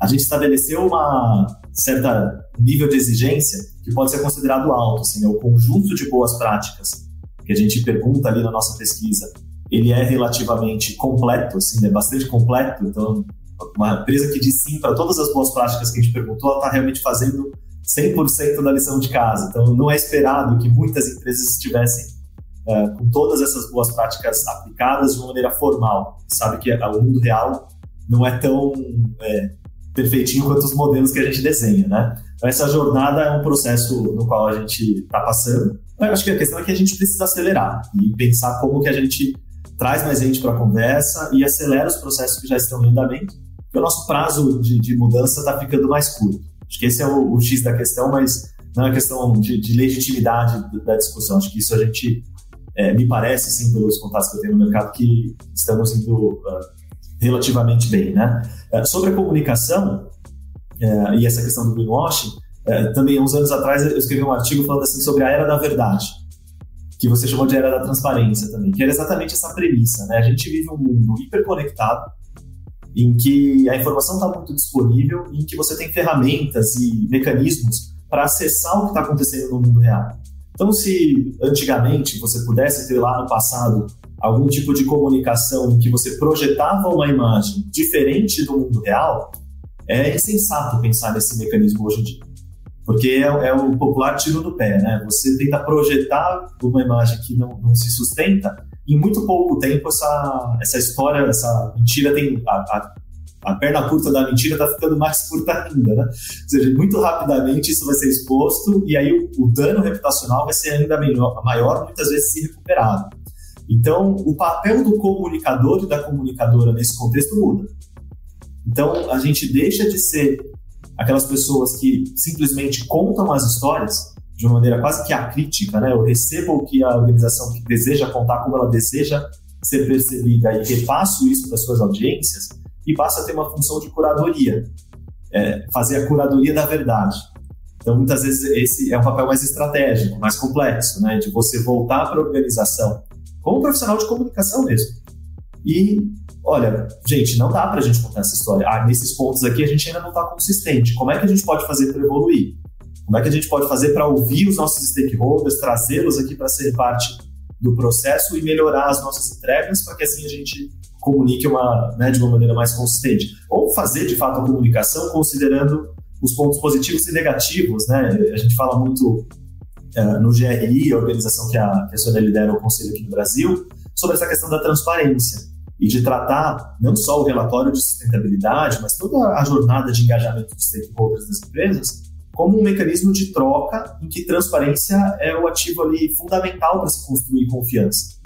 S3: a gente estabeleceu uma certa nível de exigência que pode ser considerado alto, assim, né? o conjunto de boas práticas que a gente pergunta ali na nossa pesquisa, ele é relativamente completo, assim, é bastante completo, então uma empresa que diz sim para todas as boas práticas que a gente perguntou, ela está realmente fazendo 100% da lição de casa. Então, não é esperado que muitas empresas estivessem uh, com todas essas boas práticas aplicadas de uma maneira formal. Sabe que o mundo real não é tão é, perfeitinho quanto os modelos que a gente desenha, né? Então, essa jornada é um processo no qual a gente está passando. Eu acho que a questão é que a gente precisa acelerar e pensar como que a gente traz mais gente para a conversa e acelera os processos que já estão em andamento, porque o nosso prazo de, de mudança está ficando mais curto. Acho que esse é o, o, X da questão, mas não é questão de, de legitimidade da discussão. Acho que isso a gente, é, me parece, sim, pelos contatos que eu tenho no mercado, que estamos indo uh, relativamente bem, né? Uh, sobre a comunicação uh, e essa questão do greenwashing, também, uns anos atrás, eu escrevi um artigo falando assim sobre a era da verdade, que você chamou de era da transparência também, que era exatamente essa premissa, né? A gente vive um mundo hiperconectado, em que a informação está muito disponível em que você tem ferramentas e mecanismos para acessar o que está acontecendo no mundo real. Então, se antigamente você pudesse ter lá no passado algum tipo de comunicação em que você projetava uma imagem diferente do mundo real, é insensato pensar nesse mecanismo hoje em dia. Porque é, é o popular tiro no pé, né? Você tenta projetar uma imagem que não, não se sustenta em muito pouco tempo essa, essa história, essa mentira tem. A, a, a perna curta da mentira está ficando mais curta ainda, né? Ou seja, muito rapidamente isso vai ser exposto e aí o, o dano reputacional vai ser ainda maior, maior, muitas vezes irrecuperável. Então, o papel do comunicador e da comunicadora nesse contexto muda. Então, a gente deixa de ser aquelas pessoas que simplesmente contam as histórias de uma maneira quase que acrítica, né? Eu recebo o que a organização que deseja contar, como ela deseja ser percebida e repasso isso para suas audiências e passa a ter uma função de curadoria, é, fazer a curadoria da verdade. Então, muitas vezes, esse é um papel mais estratégico, mais complexo, né? De você voltar para a organização como profissional de comunicação mesmo. E, olha, gente, não dá para a gente contar essa história. Ah, nesses pontos aqui a gente ainda não está consistente. Como é que a gente pode fazer para evoluir? Como é que a gente pode fazer para ouvir os nossos stakeholders, trazê-los aqui para ser parte do processo e melhorar as nossas entregas para que assim a gente comunique uma, né, de uma maneira mais consistente. Ou fazer, de fato, a comunicação considerando os pontos positivos e negativos. Né? A gente fala muito uh, no GRI, a organização que a, que a Sônia lidera o conselho aqui no Brasil, sobre essa questão da transparência e de tratar não só o relatório de sustentabilidade, mas toda a jornada de engajamento dos stakeholders das empresas como um mecanismo de troca em que transparência é o ativo ali fundamental para se construir confiança.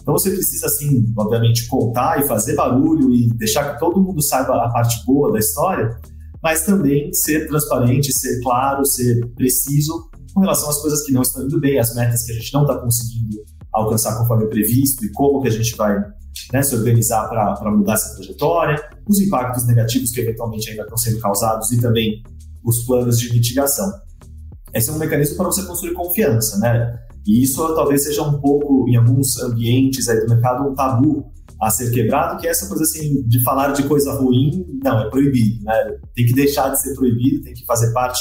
S3: Então você precisa, assim, obviamente, contar e fazer barulho e deixar que todo mundo saiba a parte boa da história, mas também ser transparente, ser claro, ser preciso com relação às coisas que não estão indo bem, as metas que a gente não está conseguindo alcançar conforme previsto e como que a gente vai né, se organizar para mudar essa trajetória, os impactos negativos que eventualmente ainda estão sendo causados e também os planos de mitigação. Esse é um mecanismo para você construir confiança, né? E isso talvez seja um pouco, em alguns ambientes aí do mercado, um tabu a ser quebrado, que é essa coisa assim de falar de coisa ruim, não, é proibido, né? Tem que deixar de ser proibido, tem que fazer parte,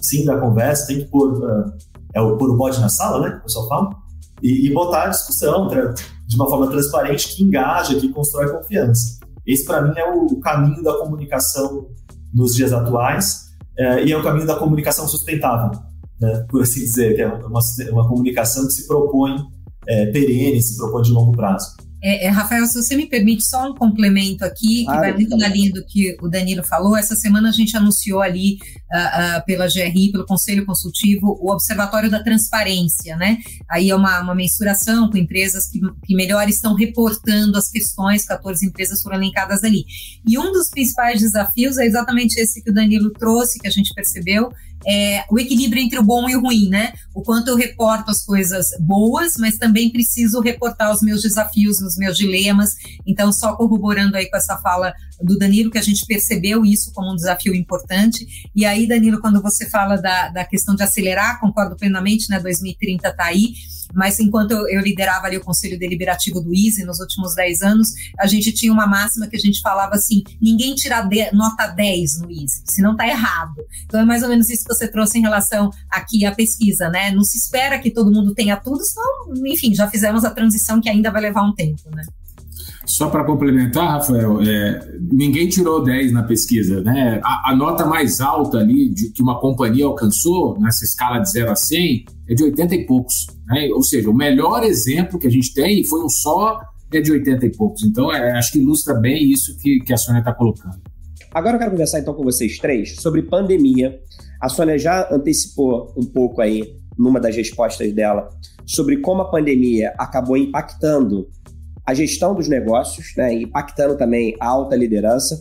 S3: sim, da conversa, tem que pôr, uh, é o pôr o bode na sala, né? O pessoal fala. e, e botar a discussão de uma forma transparente que engaja, que constrói confiança. Esse, para mim, é o caminho da comunicação nos dias atuais é, e é o caminho da comunicação sustentável, né, por assim dizer, que é uma, uma comunicação que se propõe é, perene, se propõe de longo prazo.
S4: É, é, Rafael, se você me permite só um complemento aqui, que vai muito na linha do que o Danilo falou. Essa semana a gente anunciou ali uh, uh, pela GRI, pelo Conselho Consultivo, o Observatório da Transparência, né? Aí é uma, uma mensuração com empresas que, que melhor estão reportando as questões, 14 empresas foram elencadas ali. E um dos principais desafios é exatamente esse que o Danilo trouxe, que a gente percebeu, é, o equilíbrio entre o bom e o ruim, né? O quanto eu reporto as coisas boas, mas também preciso reportar os meus desafios, os meus dilemas. Então, só corroborando aí com essa fala do Danilo, que a gente percebeu isso como um desafio importante. E aí, Danilo, quando você fala da, da questão de acelerar, concordo plenamente, né? 2030 está aí mas enquanto eu, liderava ali o Conselho Deliberativo do ISE nos últimos 10 anos, a gente tinha uma máxima que a gente falava assim: ninguém tira de, nota 10 no ISE, senão está errado. Então é mais ou menos isso que você trouxe em relação aqui à pesquisa, né? Não se espera que todo mundo tenha tudo, senão, enfim, já fizemos a transição que ainda vai levar um tempo, né?
S2: Só para complementar, Rafael, é, ninguém tirou 10 na pesquisa. Né? A, a, nota mais alta ali de, que uma companhia alcançou, nessa escala de 0 a 100, é de 80 e poucos. Né? Ou seja, o melhor exemplo que a gente tem, foi um só, é de 80 e poucos. Então, é, acho que ilustra bem isso que, que a Sônia está colocando.
S1: Agora eu quero conversar então com vocês três sobre pandemia. A Sônia já antecipou um pouco aí, numa das respostas dela, sobre como a pandemia acabou impactando a gestão dos negócios, né, impactando também a alta liderança.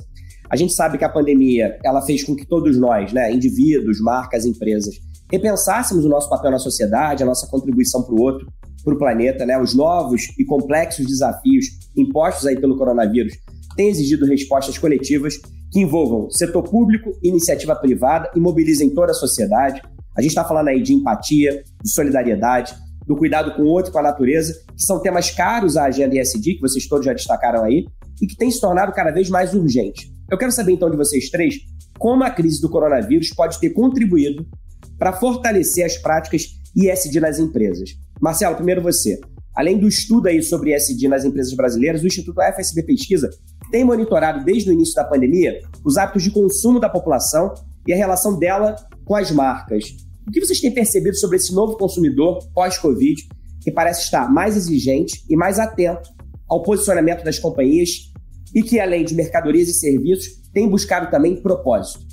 S1: A gente sabe que a pandemia ela fez com que todos nós, né, indivíduos, marcas, empresas, repensássemos o nosso papel na sociedade, a nossa contribuição para o outro, para o planeta, né, os novos e complexos desafios impostos aí pelo coronavírus têm exigido respostas coletivas que envolvam setor público, iniciativa privada e mobilizem toda a sociedade. A gente está falando aí de empatia, de solidariedade, do cuidado com o outro, com a natureza, que são temas caros à agenda ESG, que vocês todos já destacaram aí, e que tem se tornado cada vez mais urgente. Eu quero saber então de vocês três como a crise do coronavírus pode ter contribuído para fortalecer as práticas ESG nas empresas. Marcelo, primeiro você. Além do estudo aí sobre ESG nas empresas brasileiras, o Instituto FSB Pesquisa tem monitorado desde o início da pandemia os hábitos de consumo da população e a relação dela com as marcas. O que vocês têm percebido sobre esse novo consumidor pós-Covid, que parece estar mais exigente e mais atento ao posicionamento das companhias e que, além de mercadorias e serviços, tem buscado também propósito?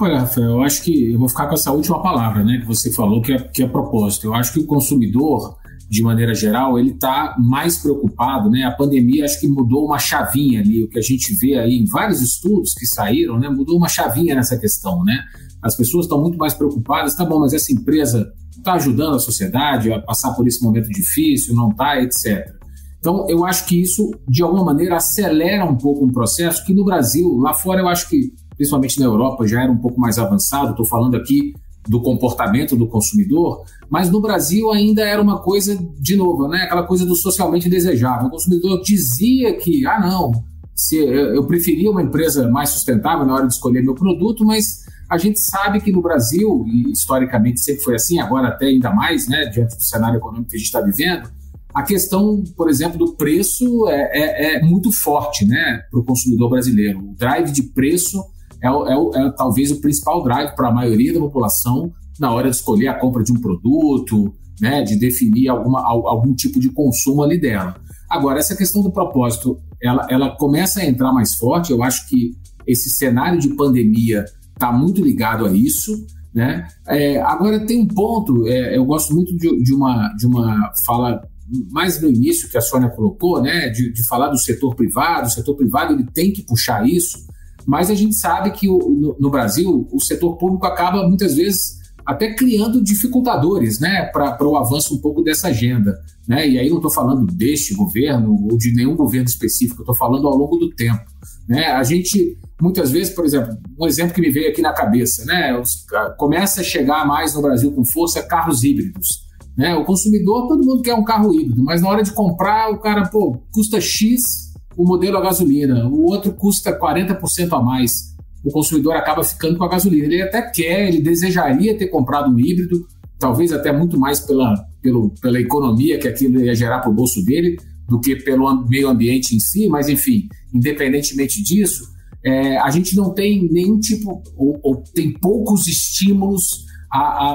S2: Olha, Rafael, eu acho que eu vou ficar com essa última palavra, né, que você falou, que é, que é propósito. Eu acho que o consumidor, de maneira geral, ele está mais preocupado, né? A pandemia acho que mudou uma chavinha ali, o que a gente vê aí em vários estudos que saíram, né? Mudou uma chavinha nessa questão, né? As pessoas estão muito mais preocupadas, tá bom, mas essa empresa está ajudando a sociedade a passar por esse momento difícil, não está, etc. Então, eu acho que isso, de alguma maneira, acelera um pouco um processo que no Brasil, lá fora, eu acho que, principalmente na Europa, já era um pouco mais avançado. Estou falando aqui do comportamento do consumidor, mas no Brasil ainda era uma coisa, de novo, né? aquela coisa do socialmente desejável. O consumidor dizia que, ah, não, se eu preferia uma empresa mais sustentável na hora de escolher meu produto, mas a gente sabe que no Brasil, e historicamente sempre foi assim, agora até ainda mais, né, diante do cenário econômico que a gente está vivendo, a questão, por exemplo, do preço é, é, é muito forte né, para o consumidor brasileiro. O drive de preço é, é, é talvez o principal drive para a maioria da população na hora de escolher a compra de um produto, né, de definir alguma, algum tipo de consumo ali dela. Agora, essa questão do propósito, ela, ela começa a entrar mais forte. Eu acho que esse cenário de pandemia está muito ligado a isso. Né? É, agora tem um ponto, é, eu gosto muito de, de, uma, de uma fala mais no início que a Sônia colocou, né, de, de, falar do setor privado, o setor privado ele tem que puxar isso, mas a gente sabe que o, no, no, Brasil o setor público acaba muitas vezes até criando dificultadores né, para o avanço um pouco dessa agenda. Né? E aí não estou falando deste governo ou de nenhum governo específico, estou falando ao longo do tempo. Né? A gente muitas vezes, por exemplo, um exemplo que me veio aqui na cabeça, né? Começa a chegar mais no Brasil com força carros híbridos. Né? O consumidor, todo mundo quer um carro híbrido, mas na hora de comprar, o cara, pô, custa X o modelo a gasolina, o outro custa 40% a mais. O consumidor acaba ficando com a gasolina. Ele até quer, ele desejaria ter comprado um híbrido, talvez até muito mais pela, pelo, pela economia que aquilo ia gerar para o bolso dele do que pelo meio ambiente em si, mas enfim, independentemente disso, é, a gente não tem nenhum tipo, ou, ou tem poucos estímulos a, a,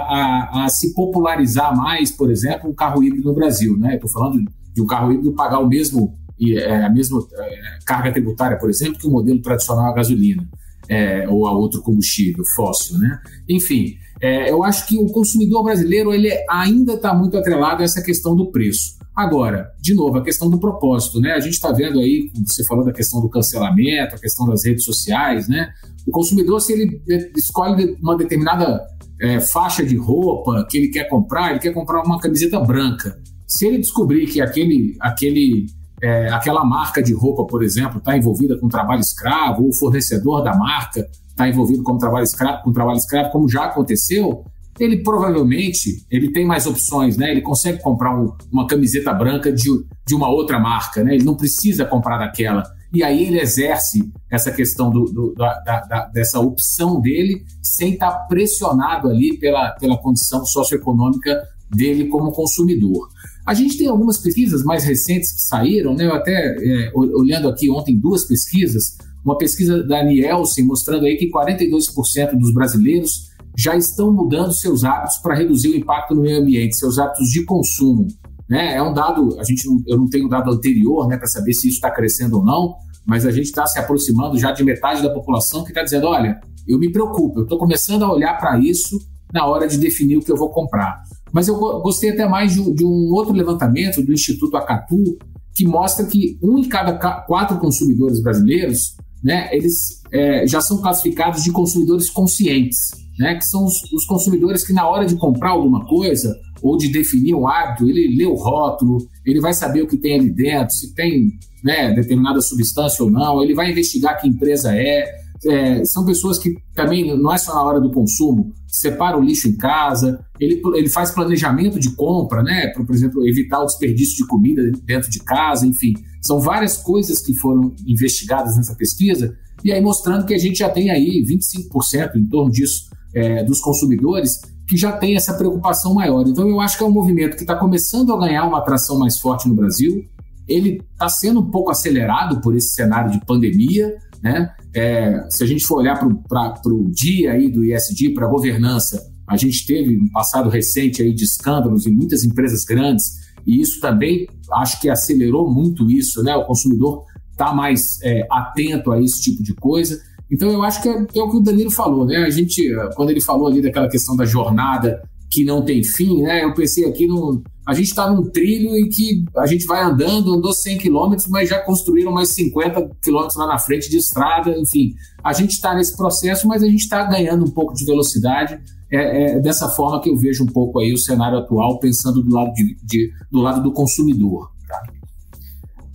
S2: a, a, se popularizar mais, por exemplo, um carro híbrido no Brasil. Né? Estou falando de um carro híbrido pagar o mesmo, é, a mesma é, carga tributária, por exemplo, que o modelo tradicional a gasolina é, ou a outro combustível fóssil. Né? Enfim, é, eu acho que o consumidor brasileiro ele ainda está muito atrelado a essa questão do preço. Agora, de novo, a questão do propósito, né? A gente está vendo aí, você falou da questão do cancelamento, a questão das redes sociais, né? O consumidor, se ele escolhe uma determinada é, faixa de roupa que ele quer comprar, ele quer comprar uma camiseta branca. Se ele descobrir que aquele, aquele, é, aquela marca de roupa, por exemplo, está envolvida com trabalho escravo, ou o fornecedor da marca está envolvido com trabalho escravo, com trabalho escravo, como já aconteceu, ele provavelmente ele tem mais opções, né? Ele consegue comprar um, uma camiseta branca de, de uma outra marca, né? Ele não precisa comprar daquela. E aí ele exerce essa questão do, do da, da, dessa opção dele sem estar pressionado ali pela, pela condição socioeconômica dele como consumidor. A gente tem algumas pesquisas mais recentes que saíram, né? Eu até é, olhando aqui ontem duas pesquisas, uma pesquisa da Nielsen mostrando aí que 42% dos brasileiros já estão mudando seus hábitos para reduzir o impacto no meio ambiente, seus hábitos de consumo. Né? É um dado, a gente eu não tenho dado anterior né, para saber se isso está crescendo ou não, mas a gente está se aproximando já de metade da população que está dizendo: olha, eu me preocupo, eu estou começando a olhar para isso na hora de definir o que eu vou comprar. Mas eu gostei até mais de, de um outro levantamento do Instituto Acatu, que mostra que um em cada quatro consumidores brasileiros, né, eles é, já são classificados de consumidores conscientes né, que são os, os, consumidores que na hora de comprar alguma coisa ou de definir um hábito, ele lê o rótulo, ele vai saber o que tem ali dentro, se tem né, determinada substância ou não, ele vai investigar que empresa é, é, são pessoas que também não é só na hora do consumo, separa o lixo em casa, ele, ele faz planejamento de compra, né? Por, por exemplo, evitar o desperdício de comida dentro de casa, enfim. São várias coisas que foram investigadas nessa pesquisa, e aí mostrando que a gente já tem aí 25% em torno disso é, dos consumidores que já tem essa preocupação maior. Então, eu acho que é um movimento que está começando a ganhar uma atração mais forte no Brasil. Ele está sendo um pouco acelerado por esse cenário de pandemia. Né? É, se a gente for olhar para o dia aí do ISD, para a governança, a gente teve um passado recente aí de escândalos em muitas empresas grandes, e isso também acho que acelerou muito isso. Né? O consumidor está mais é, atento a esse tipo de coisa. Então eu acho que é, é, o que o Danilo falou, né? A gente, quando ele falou ali daquela questão da jornada que não tem fim, né? Eu pensei aqui no. A gente está num trilho em que a gente vai andando, andou 100 quilômetros, mas já construíram mais 50 quilômetros lá na frente de estrada, enfim. A gente está nesse processo, mas a gente está ganhando um pouco de velocidade. É, é, dessa forma que eu vejo um pouco aí o cenário atual, pensando do lado, de, de do, lado do consumidor. Tá?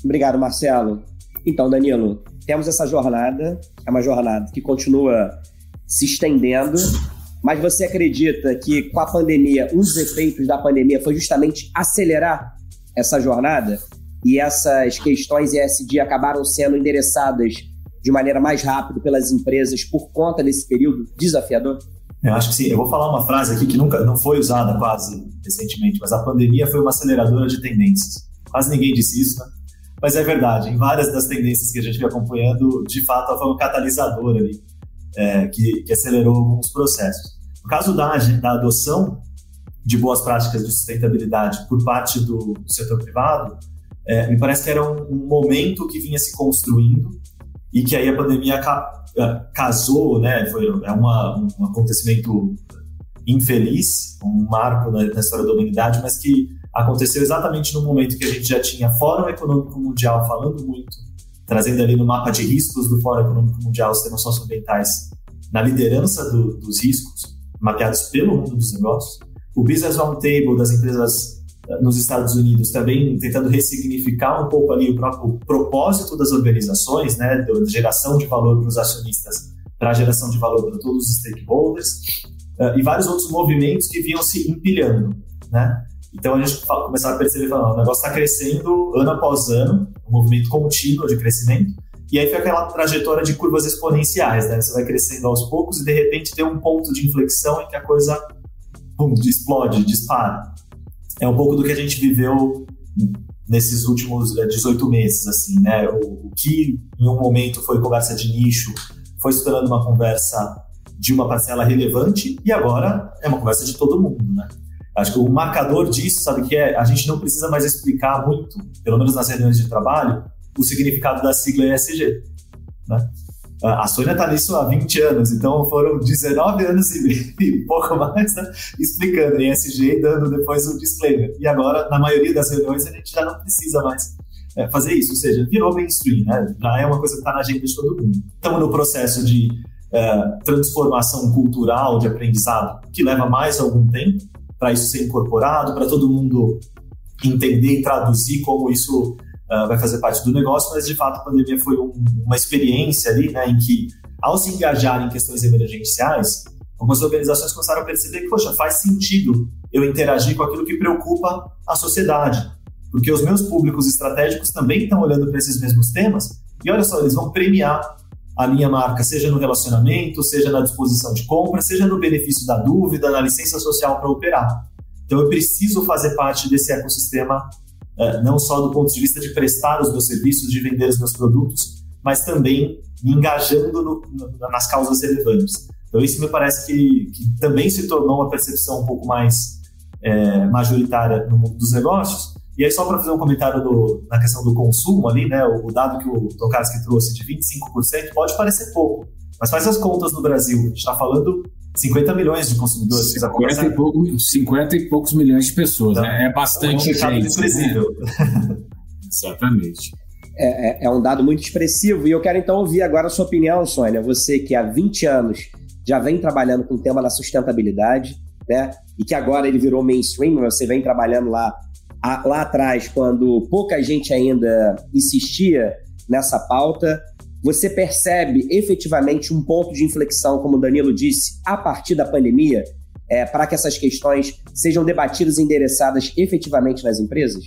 S1: Obrigado, Marcelo. Então, Danilo, temos essa jornada, é uma jornada que continua se estendendo, mas você acredita que com a pandemia, um dos efeitos da pandemia foi justamente acelerar essa jornada e essas questões ESG acabaram sendo endereçadas de maneira mais rápida pelas empresas por conta desse período desafiador?
S3: Eu acho que sim. Eu vou falar uma frase aqui que nunca não foi usada quase recentemente, mas a pandemia foi uma aceleradora de tendências. Quase ninguém disse isso, né? Mas é verdade, em várias das tendências que a gente vem acompanhando, de fato, ela foi um catalisador ali, é, que, que, acelerou alguns processos. No caso da, da adoção de boas práticas de sustentabilidade por parte do, setor privado, é, me parece que era um, um, momento que vinha se construindo e que aí a pandemia ca, é, casou, né? Foi é uma, um acontecimento infeliz, um marco na, na história da humanidade, mas que aconteceu exatamente no momento que a gente já tinha Fórum Econômico Mundial falando muito, trazendo ali no mapa de riscos do Fórum Econômico Mundial os temas socioambientais na liderança do, dos riscos, mapeados pelo mundo dos negócios. O Business Roundtable das empresas eh, nos Estados Unidos também tentando ressignificar um pouco ali o próprio propósito das organizações, né, da geração de valor para os acionistas, para a geração de valor para todos os stakeholders, uh, e vários outros movimentos que vinham se empilhando, né? Então a gente começava a perceber, falando, o negócio está crescendo ano após ano, um movimento contínuo de crescimento, e aí foi aquela trajetória de curvas exponenciais, né? Você vai crescendo aos poucos e de repente tem um ponto de inflexão em que a coisa pum, explode, dispara. é um pouco do que a gente viveu nesses últimos 18 meses, assim, né? O, o que em um momento foi conversa de nicho, foi se tornando uma conversa de uma parcela relevante e agora é uma conversa de todo mundo, né? Acho que o marcador disso, sabe que é? A gente não precisa mais explicar muito, pelo menos nas reuniões de trabalho, o significado da sigla ESG. Né? A Sônia está nisso há 20 anos, então foram 19 anos e, e pouco mais né? explicando ESG e dando depois o disclaimer. E agora, na maioria das reuniões, a gente já não precisa mais é, fazer isso, ou seja, virou mainstream, né? já é uma coisa que está na agenda de todo mundo. Estamos no processo de é, transformação cultural de aprendizado, que leva mais algum tempo, para isso ser incorporado, para todo mundo entender e traduzir como isso uh, vai fazer parte do negócio, mas de fato a pandemia foi um, uma experiência ali, né, em que ao se engajar em questões emergenciais, algumas organizações começaram a perceber que, poxa, faz sentido eu interagir com aquilo que preocupa a sociedade, porque os meus públicos estratégicos também estão olhando para esses mesmos temas e olha só, eles vão premiar a minha marca, seja no relacionamento, seja na disposição de compra, seja no benefício da dúvida, na licença social para operar. Então, eu preciso fazer parte desse ecossistema, eh, não só do ponto de vista de prestar os meus serviços, de vender os meus produtos, mas também me engajando no, nas causas relevantes. Então, isso me parece que, que, também se tornou uma percepção um pouco mais é, majoritária no mundo dos negócios, e aí, só para fazer um comentário do, na questão do consumo ali, né, o, o dado que o Tokarski trouxe de 25% pode parecer pouco, mas faz as contas no Brasil. A gente está falando 50 milhões de consumidores.
S2: 50 e, pouco, 50 e poucos milhões de pessoas. Então, né? É bastante é um gente. Né? Exatamente.
S1: É, é, é, um dado muito expressivo. E eu quero então ouvir agora a sua opinião, Sônia. Você que há 20 anos já vem trabalhando com o tema da sustentabilidade, né? E que agora ele virou mainstream, você vem trabalhando lá lá atrás, quando pouca gente ainda insistia nessa pauta, você percebe efetivamente um ponto de inflexão, como o Danilo disse, a partir da pandemia, é, para que essas questões sejam debatidas e endereçadas efetivamente nas empresas?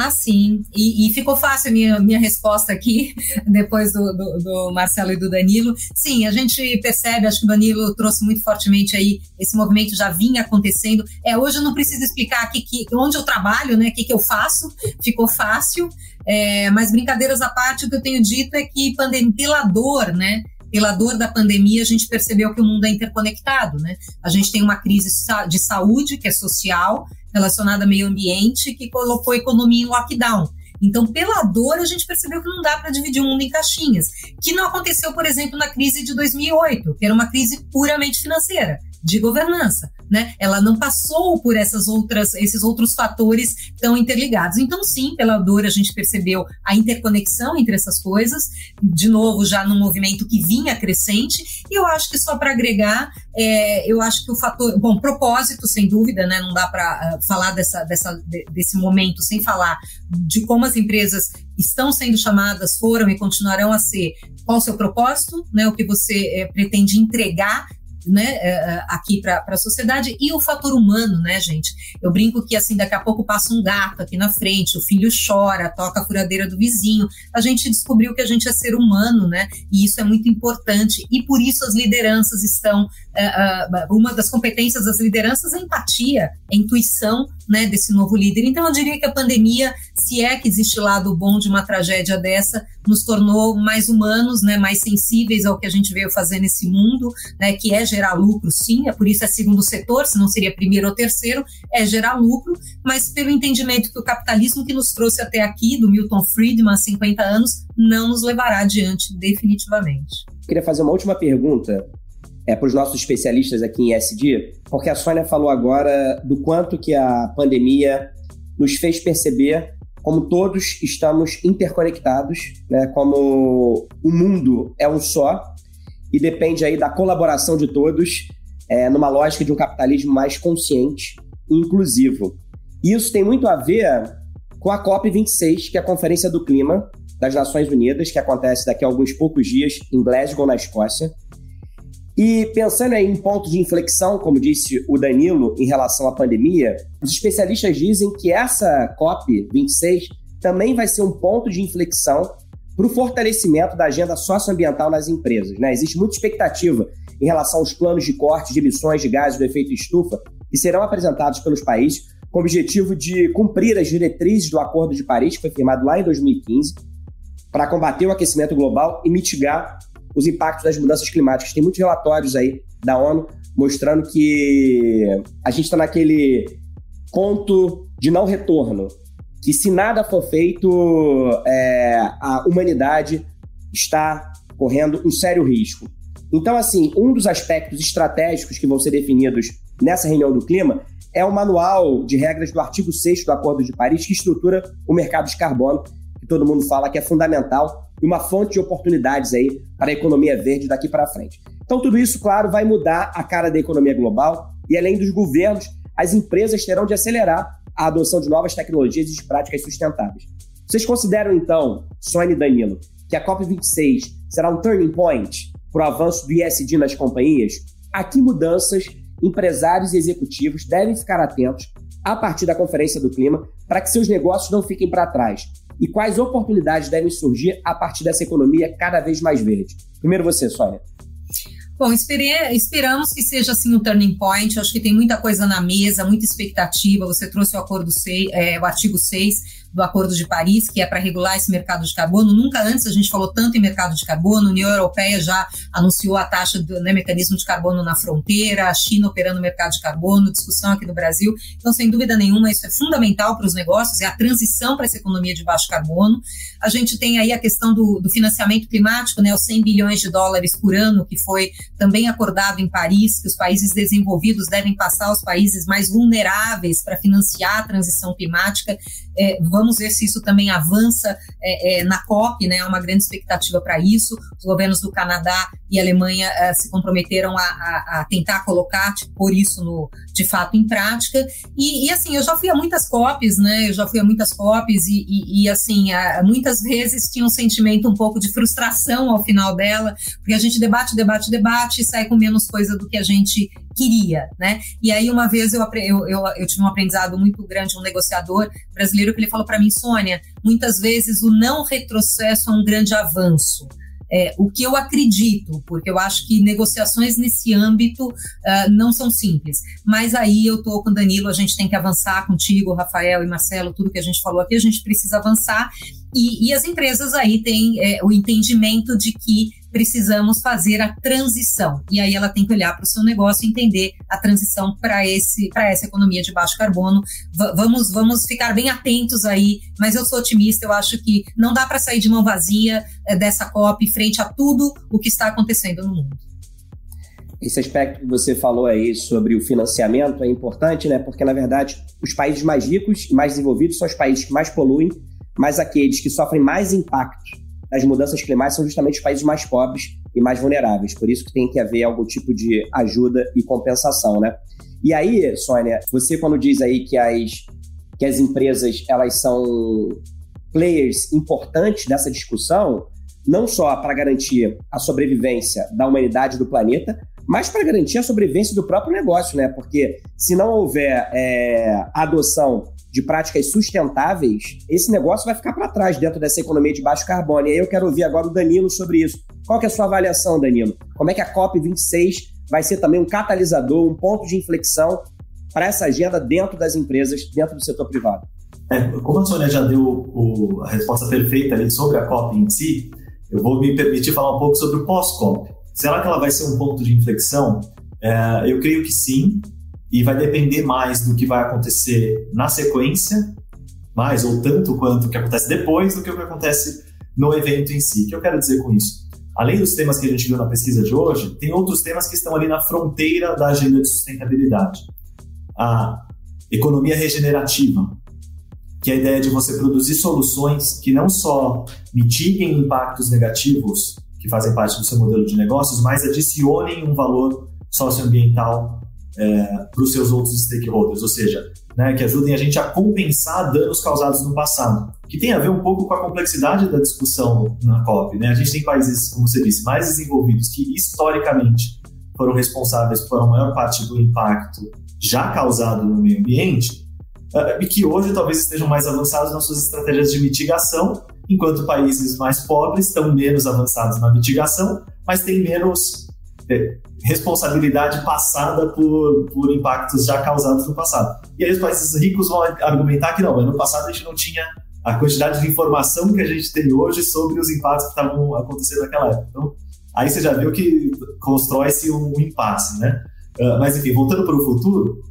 S4: Ah, sim. E, e, ficou fácil a minha, minha resposta aqui, depois do, do, do, Marcelo e do Danilo. Sim, a gente percebe, acho que o Danilo trouxe muito fortemente aí, esse movimento já vinha acontecendo. É, hoje eu não preciso explicar aqui que, onde eu trabalho, né, o que, que eu faço, ficou fácil. É, mas brincadeiras à parte, o que eu tenho dito é que pandemia, pela dor, né, pela dor da pandemia, a gente percebeu que o mundo é interconectado, né? A gente tem uma crise de saúde que é social, relacionada ao meio ambiente que colocou a economia em lockdown. Então, pela dor, a gente percebeu que não dá para dividir o mundo em caixinhas, que não aconteceu, por exemplo, na crise de 2008, que era uma crise puramente financeira de governança, né? Ela não passou por essas outras, esses outros fatores tão interligados. Então, sim, pela dor a gente percebeu a interconexão entre essas coisas, de novo já no movimento que vinha crescente. E eu acho que só para agregar, é, eu acho que o fator, bom, propósito sem dúvida, né? Não dá para uh, ah, falar dessa, dessa, de, desse momento sem falar de como as empresas estão sendo chamadas, foram e continuarão a ser. Qual o seu propósito, né? O que você é, pretende entregar né, é, é, aqui para a sociedade e o fator humano, né, gente? Eu brinco que assim daqui a pouco passa um gato aqui na frente, o filho chora, toca a furadeira do vizinho. A gente descobriu que a gente é ser humano, né? E isso é muito importante e por isso as lideranças estão uh, uma das competências das lideranças é empatia, é intuição, né, desse novo líder. Então eu diria que a pandemia, se é que existe lado bom de uma tragédia dessa, nos tornou mais humanos, né, mais sensíveis ao que a gente veio fazer nesse mundo, né, que é gerar lucro, sim, é por isso é segundo setor, se não seria primeiro ou terceiro, é gerar lucro, mas pelo entendimento que o capitalismo que nos trouxe até aqui, do Milton Friedman há 50 anos, não nos levará adiante definitivamente.
S1: Queria fazer uma última pergunta é, para os nossos especialistas aqui em SD, porque a Sônia falou agora do quanto que a pandemia nos fez perceber como todos estamos interconectados, né? como o mundo é um só e depende aí da colaboração de todos é, numa lógica de um capitalismo mais consciente e inclusivo. E isso tem muito a ver com a COP26, que é a Conferência do Clima das Nações Unidas, que acontece daqui a alguns poucos dias em Glasgow, na Escócia. E pensando em pontos de inflexão, como disse o Danilo, em relação à pandemia, os especialistas dizem que essa COP26 também vai ser um ponto de inflexão para o fortalecimento da agenda socioambiental nas empresas. Né? Existe muita expectativa em relação aos planos de corte de emissões de gases do efeito estufa que serão apresentados pelos países com o objetivo de cumprir as diretrizes do Acordo de Paris, que foi firmado lá em 2015, para combater o aquecimento global e mitigar os impactos das mudanças climáticas. Tem muitos relatórios aí da ONU mostrando que a gente está naquele ponto de não retorno, que se nada for feito, é, a humanidade está correndo um sério risco. Então, assim, um dos aspectos estratégicos que vão ser definidos nessa reunião do clima é o manual de regras do artigo 6 do Acordo de Paris, que estrutura o mercado de carbono, que todo mundo fala que é fundamental e uma fonte de oportunidades aí para a economia verde daqui para frente. Então, tudo isso, claro, vai mudar a cara da economia global e, além dos governos, as empresas terão de acelerar a adoção de novas tecnologias e de práticas sustentáveis. Vocês consideram, então, Sônia e Danilo, que a COP26 será um turning point para o avanço do ISD nas companhias? A que mudanças empresários e executivos devem ficar atentos a partir da Conferência do Clima para que seus negócios não fiquem para trás? E quais oportunidades devem surgir a partir dessa economia cada vez mais verde? Primeiro você, Sônia.
S4: Bom, esperamos que seja assim um turning point. Acho que tem muita coisa na mesa, muita expectativa. Você trouxe o acordo 6, é, o artigo 6 do Acordo de Paris, que é para regular esse mercado de carbono. Nunca antes a gente falou tanto em mercado de carbono. A União Europeia já anunciou a taxa do né, mecanismo de carbono na fronteira, a China operando o mercado de carbono, discussão aqui no Brasil. Então, sem dúvida nenhuma, isso é fundamental para os negócios, é a transição para essa economia de baixo carbono. A gente tem aí a questão do, do financiamento climático, né, os 100 bilhões de dólares por ano, que foi também acordado em Paris, que os países desenvolvidos devem passar aos países mais vulneráveis para financiar a transição climática. É, vamos ver se isso também avança é, é, na COP, né? Há uma grande expectativa para isso. Os governos do Canadá e Alemanha é, se comprometeram a, a, a, tentar colocar, tipo, pôr isso no, de fato em prática. E, e, assim, eu já fui a muitas COPs, né? Eu já fui a muitas COPs e, e, e assim, a, muitas vezes tinha um sentimento um pouco de frustração ao final dela, porque a gente debate, debate, debate e sai com menos coisa do que a gente queria, né? E aí uma vez eu, eu, eu, eu tive um aprendizado muito grande, um negociador brasileiro que ele falou para mim, Sônia, muitas vezes o não retrocesso é um grande avanço. É, o que eu acredito, porque eu acho que negociações nesse âmbito uh, não são simples. Mas aí eu estou com o Danilo, a gente tem que avançar contigo, Rafael e Marcelo, tudo que a gente falou aqui, a gente precisa avançar. E, e as empresas aí têm é, o entendimento de que precisamos fazer a transição. E aí ela tem que olhar para o seu negócio e entender a transição para esse para essa economia de baixo carbono. V vamos vamos ficar bem atentos aí, mas eu sou otimista, eu acho que não dá para sair de mão vazia é, dessa COP frente a tudo o que está acontecendo no mundo.
S1: Esse aspecto que você falou aí sobre o financiamento é importante, né? Porque, na verdade, os países mais ricos e mais desenvolvidos são os países que mais poluem, mas aqueles que sofrem mais impacto das mudanças climáticas são justamente os países mais pobres e mais vulneráveis. Por isso que tem que haver algum tipo de ajuda e compensação, né? E aí, Sônia, você quando diz aí que as, que as empresas elas são players importantes dessa discussão, não só para garantir a sobrevivência da humanidade do planeta, mas para garantir a sobrevivência do próprio negócio, né? Porque se não houver é, adoção de práticas sustentáveis, esse negócio vai ficar para trás dentro dessa economia de baixo carbono. E aí eu quero ouvir agora o Danilo sobre isso. Qual que é a sua avaliação, Danilo? Como é que a COP26 vai ser também um catalisador, um ponto de inflexão para essa agenda dentro das empresas, dentro do setor privado?
S3: É, como a Sônia já deu o, a resposta perfeita ali sobre a COP em si, eu vou me permitir falar um pouco sobre o pós-COP. Será que ela vai ser um ponto de inflexão? É, eu creio que sim e vai depender mais do que vai acontecer na sequência, mais ou tanto quanto o que acontece depois do que o que acontece no evento em si. O que eu quero dizer com isso? Além dos temas que a gente viu na pesquisa de hoje, tem outros temas que estão ali na fronteira da agenda de sustentabilidade. A economia regenerativa, que é a ideia de você produzir soluções que não só mitiguem impactos negativos que fazem parte do seu modelo de negócios, mas adicionem um valor socioambiental é, para os seus outros stakeholders, ou seja, né, que ajudem a gente a compensar danos causados no passado, que tem a ver um pouco com a complexidade da discussão na COP. Né? A gente tem países, como você disse, mais desenvolvidos que historicamente foram responsáveis por a maior parte do impacto já causado no meio ambiente é, e que hoje talvez estejam mais avançados nas suas estratégias de mitigação, enquanto países mais pobres estão menos avançados na mitigação, mas têm menos responsabilidade passada por, por impactos já causados no passado. E aí os países ricos vão argumentar que não, mas no passado a gente não tinha a quantidade de informação que a gente tem hoje sobre os impactos que estavam acontecendo naquela época. Então, aí você já viu que constrói-se um impasse, né? Uh, mas enfim, voltando para o futuro,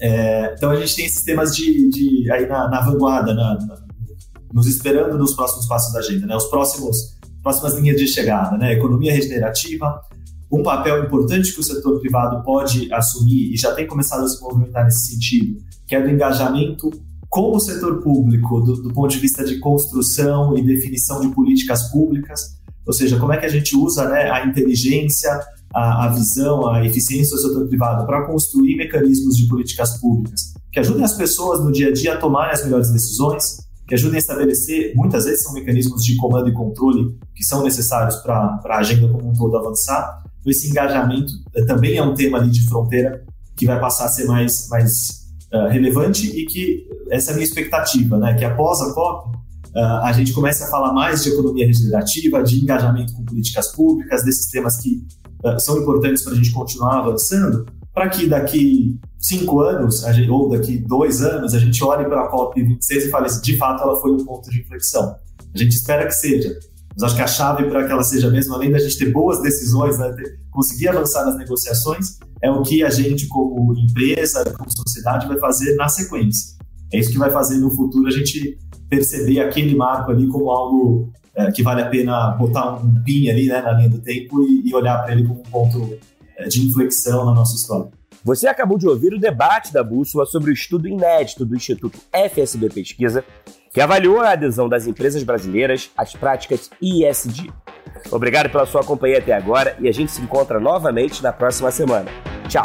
S3: é, então a gente tem esses temas de, de aí na, na vanguarda, na, na, nos esperando nos próximos passos da agenda, né? Os próximos próximas linhas de chegada, né? Economia regenerativa, um papel importante que o setor privado pode assumir e já tem começado a se movimentar nesse sentido, que é do engajamento com o setor público do, do ponto de vista de construção e definição de políticas públicas, ou seja, como é que a gente usa né, a inteligência, a, a, visão, a eficiência do setor privado para construir mecanismos de políticas públicas que ajudem as pessoas no dia a dia a tomarem as melhores decisões, que ajudem a estabelecer, muitas vezes são mecanismos de comando e controle que são necessários para a agenda como um todo avançar. Então, esse engajamento eh, também é um tema ali de fronteira que vai passar a ser mais, mais uh, relevante e que essa é a minha expectativa, né? que após a COP uh, a gente comece a falar mais de economia regenerativa, de engajamento com políticas públicas, desses temas que uh, são importantes para a gente continuar avançando, para que daqui cinco anos, gente, ou daqui dois anos, a gente olhe para a COP26 e fale assim, de fato ela foi um ponto de inflexão. A gente espera que seja, mas acho que a chave para que ela seja mesmo, além da gente ter boas decisões, né, ter, conseguir avançar nas negociações, é o que a gente, como empresa, como sociedade, vai fazer na sequência. É isso que vai fazer no futuro a gente perceber aquele marco ali como algo é, que vale a pena botar um pin ali né, na linha do tempo e, e olhar para ele como um ponto é, de inflexão na nossa história.
S1: Você acabou de ouvir o debate da Bússola sobre o estudo inédito do Instituto FSB Pesquisa, que avaliou a adesão das empresas brasileiras às práticas ISD. Obrigado pela sua companhia até agora e a gente se encontra novamente na próxima semana. Tchau!